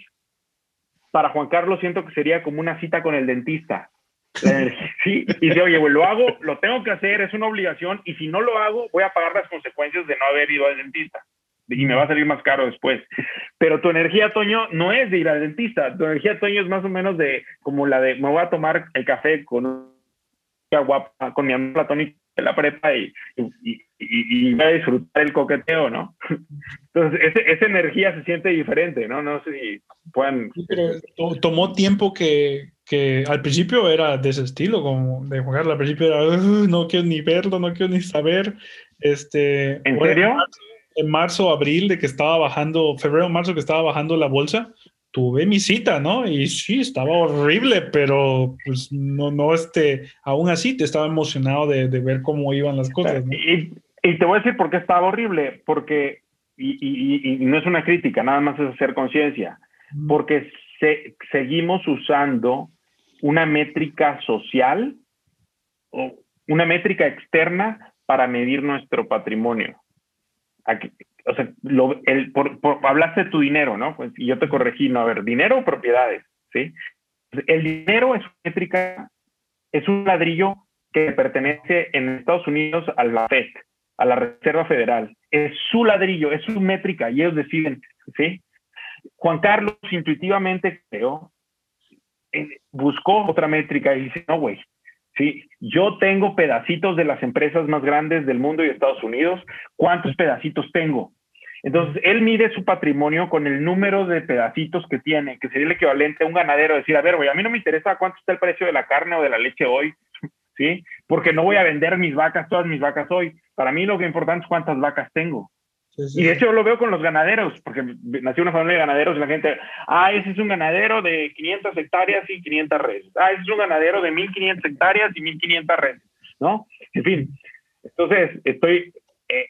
para Juan Carlos siento que sería como una cita con el dentista. Sí, y dice, oye, lo hago, lo tengo que hacer, es una obligación, y si no lo hago, voy a pagar las consecuencias de no haber ido al dentista. Y me va a salir más caro después. Pero tu energía, Toño, no es de ir al dentista. Tu energía, Toño, es más o menos de como la de me voy a tomar el café con agua, con mi amigo platónico de la prepa y, y, y, voy a disfrutar el coqueteo, ¿no? Entonces, esa energía se siente diferente, ¿no? No sé si puedan... pero tomó tiempo que, que al principio era de ese estilo, como de jugar, al principio era, no quiero ni verlo, no quiero ni saber. Este, ¿En serio? En marzo, abril, de que estaba bajando, febrero, marzo, que estaba bajando la bolsa, tuve mi cita, ¿no? Y sí, estaba horrible, pero pues no, no, este, aún así te estaba emocionado de, de ver cómo iban las cosas. ¿no? Y, y, te voy a decir por qué estaba horrible, porque, y, y, y no es una crítica, nada más es hacer conciencia, porque se, seguimos usando una métrica social o una métrica externa para medir nuestro patrimonio. O sea, el, hablaste de tu dinero, ¿no? Pues, y yo te corregí, no, a ver, dinero o propiedades, ¿sí? El dinero es una métrica, es un ladrillo que pertenece en Estados Unidos a la FED, a la Reserva Federal. Es su ladrillo, es su métrica y ellos deciden, ¿sí? Juan Carlos intuitivamente creo eh, buscó otra métrica y dice, no, güey, sí, yo tengo pedacitos de las empresas más grandes del mundo y Estados Unidos, ¿cuántos pedacitos tengo? Entonces, él mide su patrimonio con el número de pedacitos que tiene, que sería el equivalente a un ganadero, decir, a ver, güey, a mí no me interesa cuánto está el precio de la carne o de la leche hoy, ¿sí? Porque no voy a vender mis vacas, todas mis vacas hoy. Para mí lo que es importante es cuántas vacas tengo. Y de hecho lo veo con los ganaderos, porque nació una familia de ganaderos y la gente, ah, ese es un ganadero de 500 hectáreas y 500 reses. Ah, ese es un ganadero de 1500 hectáreas y 1500 reses, ¿no? En fin, entonces estoy, eh,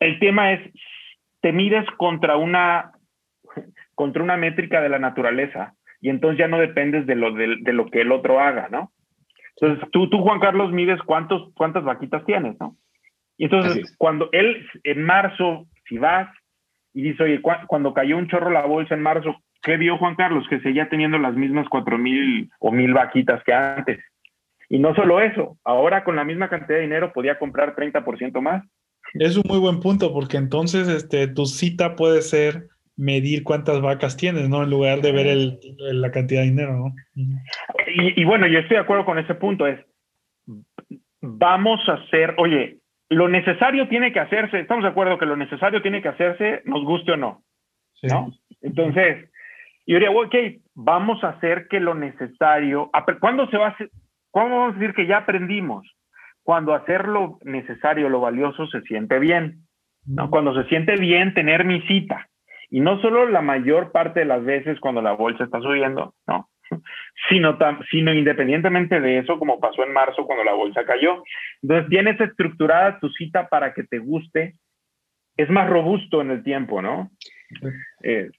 el tema es, te mides contra una, contra una métrica de la naturaleza y entonces ya no dependes de lo, de, de lo que el otro haga, ¿no? Entonces tú, tú, Juan Carlos, mides cuántos, cuántas vaquitas tienes, ¿no? Y entonces, cuando él, en marzo, si vas y dice, oye, cuando cayó un chorro la bolsa en marzo, ¿qué vio Juan Carlos? Que seguía teniendo las mismas cuatro mil o mil vaquitas que antes. Y no solo eso, ahora con la misma cantidad de dinero podía comprar 30% más. Es un muy buen punto, porque entonces este, tu cita puede ser medir cuántas vacas tienes, ¿no? En lugar de ver el, la cantidad de dinero, ¿no? Y, y, bueno, yo estoy de acuerdo con ese punto, es, vamos a hacer, oye, lo necesario tiene que hacerse, estamos de acuerdo que lo necesario tiene que hacerse, nos guste o no. ¿no? Entonces, yo diría, ok, vamos a hacer que lo necesario, ¿cuándo se va a hacer, ¿cuándo vamos a decir que ya aprendimos? Cuando hacer lo necesario, lo valioso se siente bien, ¿no? Cuando se siente bien tener mi cita. Y no solo la mayor parte de las veces cuando la bolsa está subiendo, ¿no? Sino, sino independientemente de eso, como pasó en marzo cuando la bolsa cayó. Entonces, tienes estructurada tu cita para que te guste, es más robusto en el tiempo, ¿no? Eh,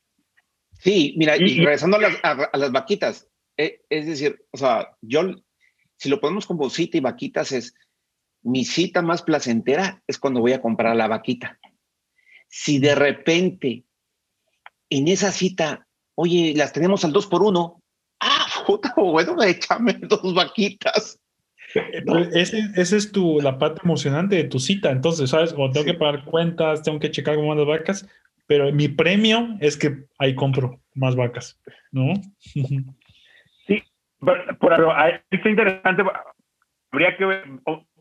sí, mira, y, regresando a las, a, las vaquitas, eh, es decir, o sea, yo, si lo ponemos como cita y vaquitas, es mi cita más placentera es cuando voy a comprar la vaquita. Si de repente en esa cita, oye, las tenemos al 2 por 1 ah, puta, bueno, échame dos vaquitas. Ese, ese, es tu, la parte emocionante de tu cita. Entonces, ¿sabes? O tengo que pagar cuentas, tengo que checar cómo van las vacas, pero mi premio es que ahí compro más vacas, ¿no? sí, pero, es interesante. Habría que ver,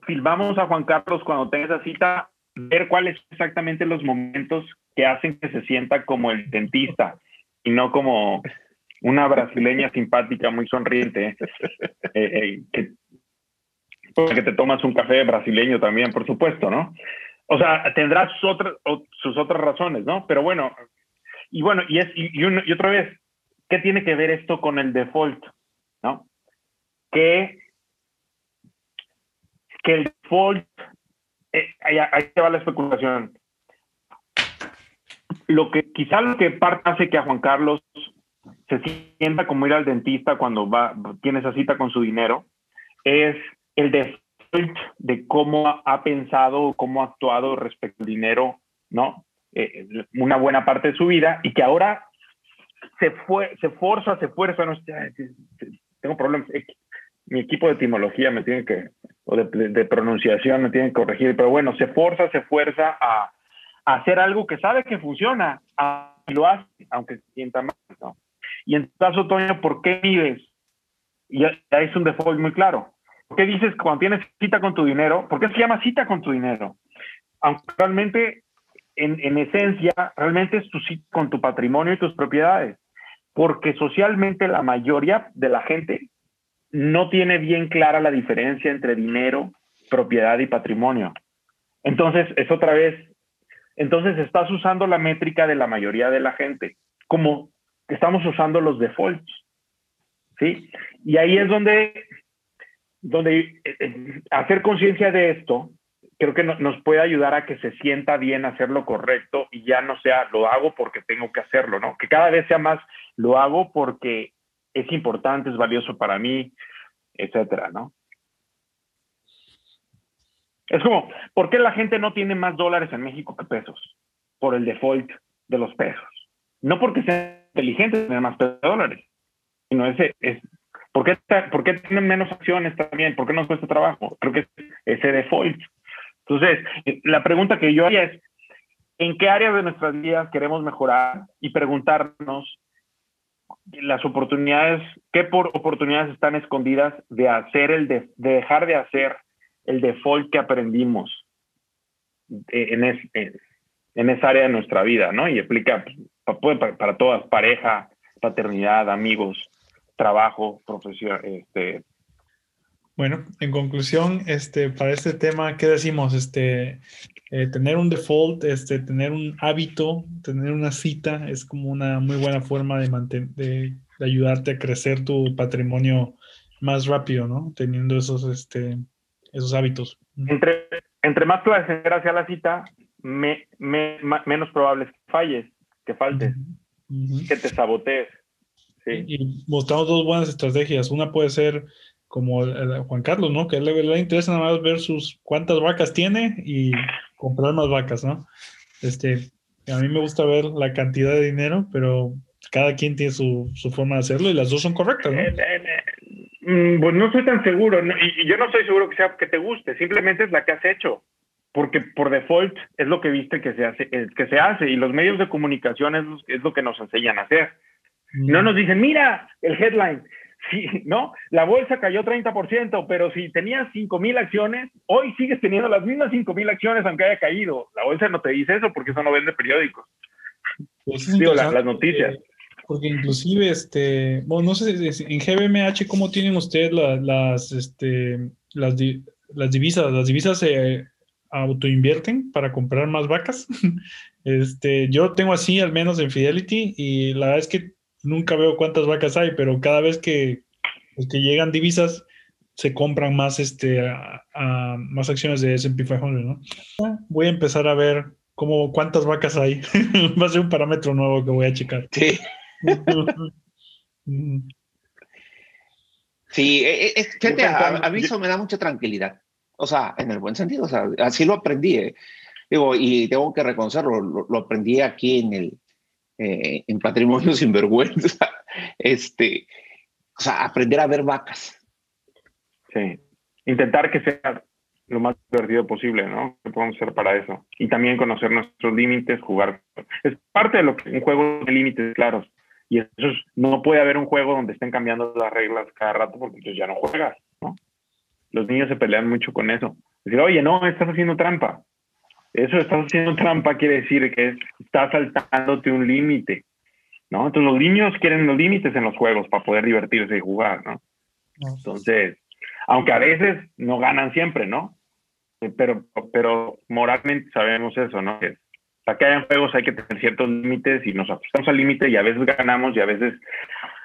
filmamos a Juan Carlos cuando tenga esa cita, ver cuáles son exactamente los momentos que hacen que se sienta como el dentista y no como una brasileña simpática, muy sonriente, eh, eh, que, que te tomas un café brasileño también, por supuesto, ¿no? O sea, tendrás otras, sus otras razones, ¿no? Pero bueno, y bueno, y, es, y, otra vez, ¿qué tiene que ver esto con el default? ¿No? Que, que el default, eh, ahí, ahí va la especulación. Lo que quizá lo que parte hace que a Juan Carlos se sienta como ir al dentista cuando va, tiene esa cita con su dinero, es el default de cómo ha pensado, cómo ha actuado respecto al dinero, ¿no? Eh, una buena parte de su vida y que ahora se, fue, se forza, se fuerza, no tengo problemas, mi equipo de etimología me tiene que, o de, pronunciación me tiene que corregir, pero bueno, se forza, se fuerza a, hacer algo que sabe que funciona, y lo hace, aunque sienta mal, ¿no? Y en tu caso, ¿por qué mides? Y ya, es un default muy claro. ¿Por qué dices cuando tienes cita con tu dinero? ¿Por qué se llama cita con tu dinero? Aunque realmente, en, en esencia, realmente es tu cita con tu patrimonio y tus propiedades. Porque socialmente la mayoría de la gente no tiene bien clara la diferencia entre dinero, propiedad y patrimonio. Entonces, es otra vez, entonces estás usando la métrica de la mayoría de la gente, como estamos usando los defaults. ¿Sí? Y ahí es donde, donde eh, eh, hacer conciencia de esto, creo que nos puede ayudar a que se sienta bien hacer lo correcto y ya no sea lo hago porque tengo que hacerlo, ¿no? Que cada vez sea más lo hago porque es importante, es valioso para mí, etcétera, ¿no? Es como, ¿por qué la gente no tiene más dólares en México que pesos? Por el default de los pesos. No porque sean inteligentes tener más dólares, sino ese es, ¿por qué, ¿por qué tienen menos acciones también? ¿Por qué no cuesta trabajo? Creo que es ese default. Entonces, la pregunta que yo haría es, ¿en qué áreas de nuestras vidas queremos mejorar? Y preguntarnos las oportunidades, qué por oportunidades están escondidas de hacer el de, dejar de hacer el default que aprendimos en, en, esa área de nuestra vida, ¿no? Y explica pues, para, para, todas, pareja, paternidad, amigos, trabajo, profesión, este. Bueno, en conclusión, este, para este tema, ¿qué decimos? Este, eh, tener un default, este, tener un hábito, tener una cita es como una muy buena forma de, de, ayudarte a crecer tu patrimonio más rápido, ¿no? Teniendo esos, este, esos hábitos. Entre, entre más placentera sea la cita, me, menos probable es que falles, que faltes, que te sabotees. Sí. Y mostramos dos buenas estrategias. Una puede ser como Juan Carlos, ¿no? Que le, le interesa nada más ver sus cuántas vacas tiene y comprar más vacas, ¿no? Este, a mí me gusta ver la cantidad de dinero, pero cada quien tiene su, su forma de hacerlo y las dos son correctas, ¿no? Eh, eh, eh, mm, pues no estoy tan seguro, y yo no estoy seguro que sea que te guste, simplemente es la que has hecho, porque por default es lo que viste que se hace, que se hace y los medios de comunicación es, es lo que nos enseñan a hacer. No mm. nos dicen, mira el headline, Sí, ¿no? La bolsa cayó 30%, pero si tenías 5 mil acciones, hoy sigues teniendo las mismas 5 mil acciones aunque haya caído. La bolsa no te dice eso porque eso no vende periódicos. Pues Digo, las, noticias. Porque inclusive, este, bueno, no sé, en GBMH, ¿cómo tienen ustedes las, este, las, las divisas? ¿Las divisas se autoinvierten para comprar más vacas? este, yo tengo así, al menos en Fidelity, y la verdad es que nunca veo cuántas vacas hay, pero cada vez que, pues, que llegan divisas, se compran más, este, a, más acciones de S&P 500, ¿no? Voy a empezar a ver cómo, cuántas vacas hay. Va a ser un parámetro nuevo que voy a checar. Sí. sí, e, e, fíjate, a, mí eso me da mucha tranquilidad. O sea, en el buen sentido, o sea, así lo aprendí. ¿eh? Digo, y tengo que reconocerlo, lo aprendí aquí en el, eh, en patrimonio sinvergüenza, este, o sea, aprender a ver vacas. Sí, intentar que sea lo más divertido posible, ¿no? Que podemos hacer para eso. Y también conocer nuestros límites, jugar. Es parte de lo que un juego de límites claros. Y eso no puede haber un juego donde estén cambiando las reglas cada rato porque entonces ya no juegas. Los niños se pelean mucho con eso. Decir, oye, no, estás haciendo trampa. Eso estás haciendo trampa quiere decir que estás saltándote un límite, ¿no? Entonces los niños quieren los límites en los juegos para poder divertirse y jugar, ¿no? Entonces, aunque a veces no ganan siempre, ¿no? Eh, pero, pero moralmente sabemos eso, ¿no? Que para que hayan juegos hay que tener ciertos límites y nos ajustamos al límite y a veces ganamos y a veces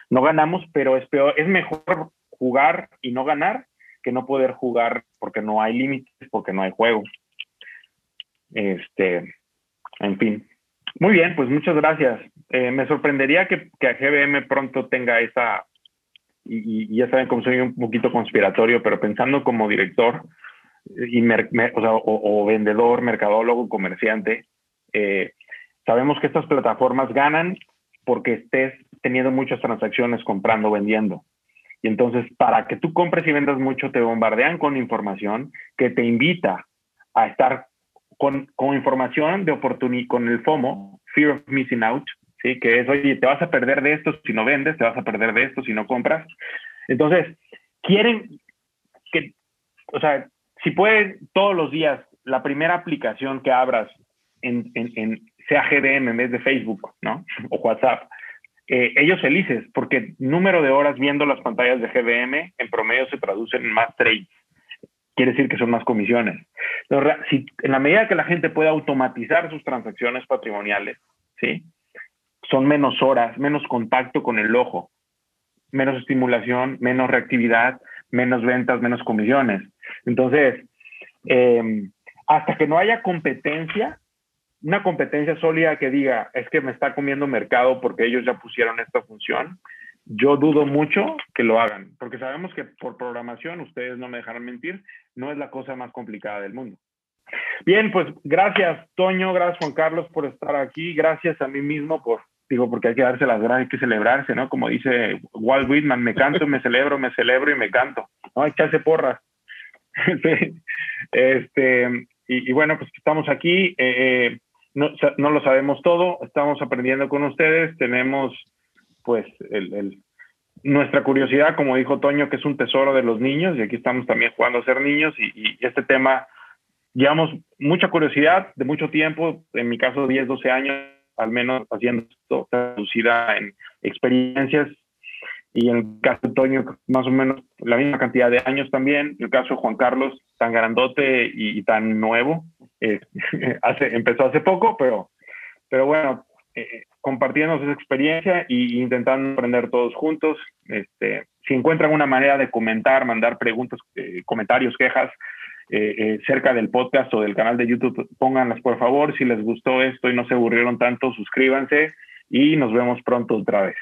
no ganamos, pero es peor, es mejor jugar y no ganar que no poder jugar porque no hay límites, porque no hay juego. Este, en fin. Muy bien, pues muchas gracias. Eh, me sorprendería que, que, a GBM pronto tenga esa, y, ya saben como soy un poquito conspiratorio, pero pensando como director y o, vendedor, mercadólogo, comerciante, eh, sabemos que estas plataformas ganan porque estés teniendo muchas transacciones comprando, vendiendo. Y entonces, para que tú compres y vendas mucho, te bombardean con información que te invita a estar con, con información de oportunidad, con el FOMO, Fear of Missing Out, ¿sí? que es, oye, te vas a perder de esto si no vendes, te vas a perder de esto si no compras. Entonces, quieren que, o sea, si pueden todos los días, la primera aplicación que abras en, en, en sea GDM en vez de Facebook, ¿no? O WhatsApp, eh, ellos felices, porque número de horas viendo las pantallas de GDM en promedio se traducen en más trades. Quiere decir que son más comisiones. si, en la medida que la gente pueda automatizar sus transacciones patrimoniales, ¿sí? son menos horas, menos contacto con el ojo, menos estimulación, menos reactividad, menos ventas, menos comisiones. Entonces, eh, hasta que no haya competencia, una competencia sólida que diga, es que me está comiendo mercado porque ellos ya pusieron esta función, yo dudo mucho que lo hagan, porque sabemos que por programación, ustedes no me dejarán mentir, no es la cosa más complicada del mundo. Bien, pues gracias Toño, gracias Juan Carlos por estar aquí, gracias a mí mismo por, digo, porque hay que darse las gracias, hay que celebrarse, ¿no? Como dice Walt Whitman, me canto, me celebro, me celebro y me canto, ¿no? Hay que hacer porras. este, y, bueno, pues estamos aquí. Eh, eh no, no, lo sabemos todo, estamos aprendiendo con ustedes, tenemos pues el, nuestra curiosidad, como dijo Toño, que es un tesoro de los niños, y aquí estamos también jugando a ser niños, y, este tema, llevamos mucha curiosidad de mucho tiempo, en mi caso 10, 12 años, al menos haciendo esto, traducida en experiencias, y en el caso de Toño, más o menos la misma cantidad de años también, el caso de Juan Carlos, tan grandote y tan nuevo, eh, hace, empezó hace poco, pero, pero bueno, eh, compartiendo su experiencia e intentando aprender todos juntos. Este, si encuentran una manera de comentar, mandar preguntas, eh, comentarios, quejas cerca del podcast o del canal de YouTube, pónganlas por favor. Si les gustó esto y no se aburrieron tanto, suscríbanse y nos vemos pronto otra vez.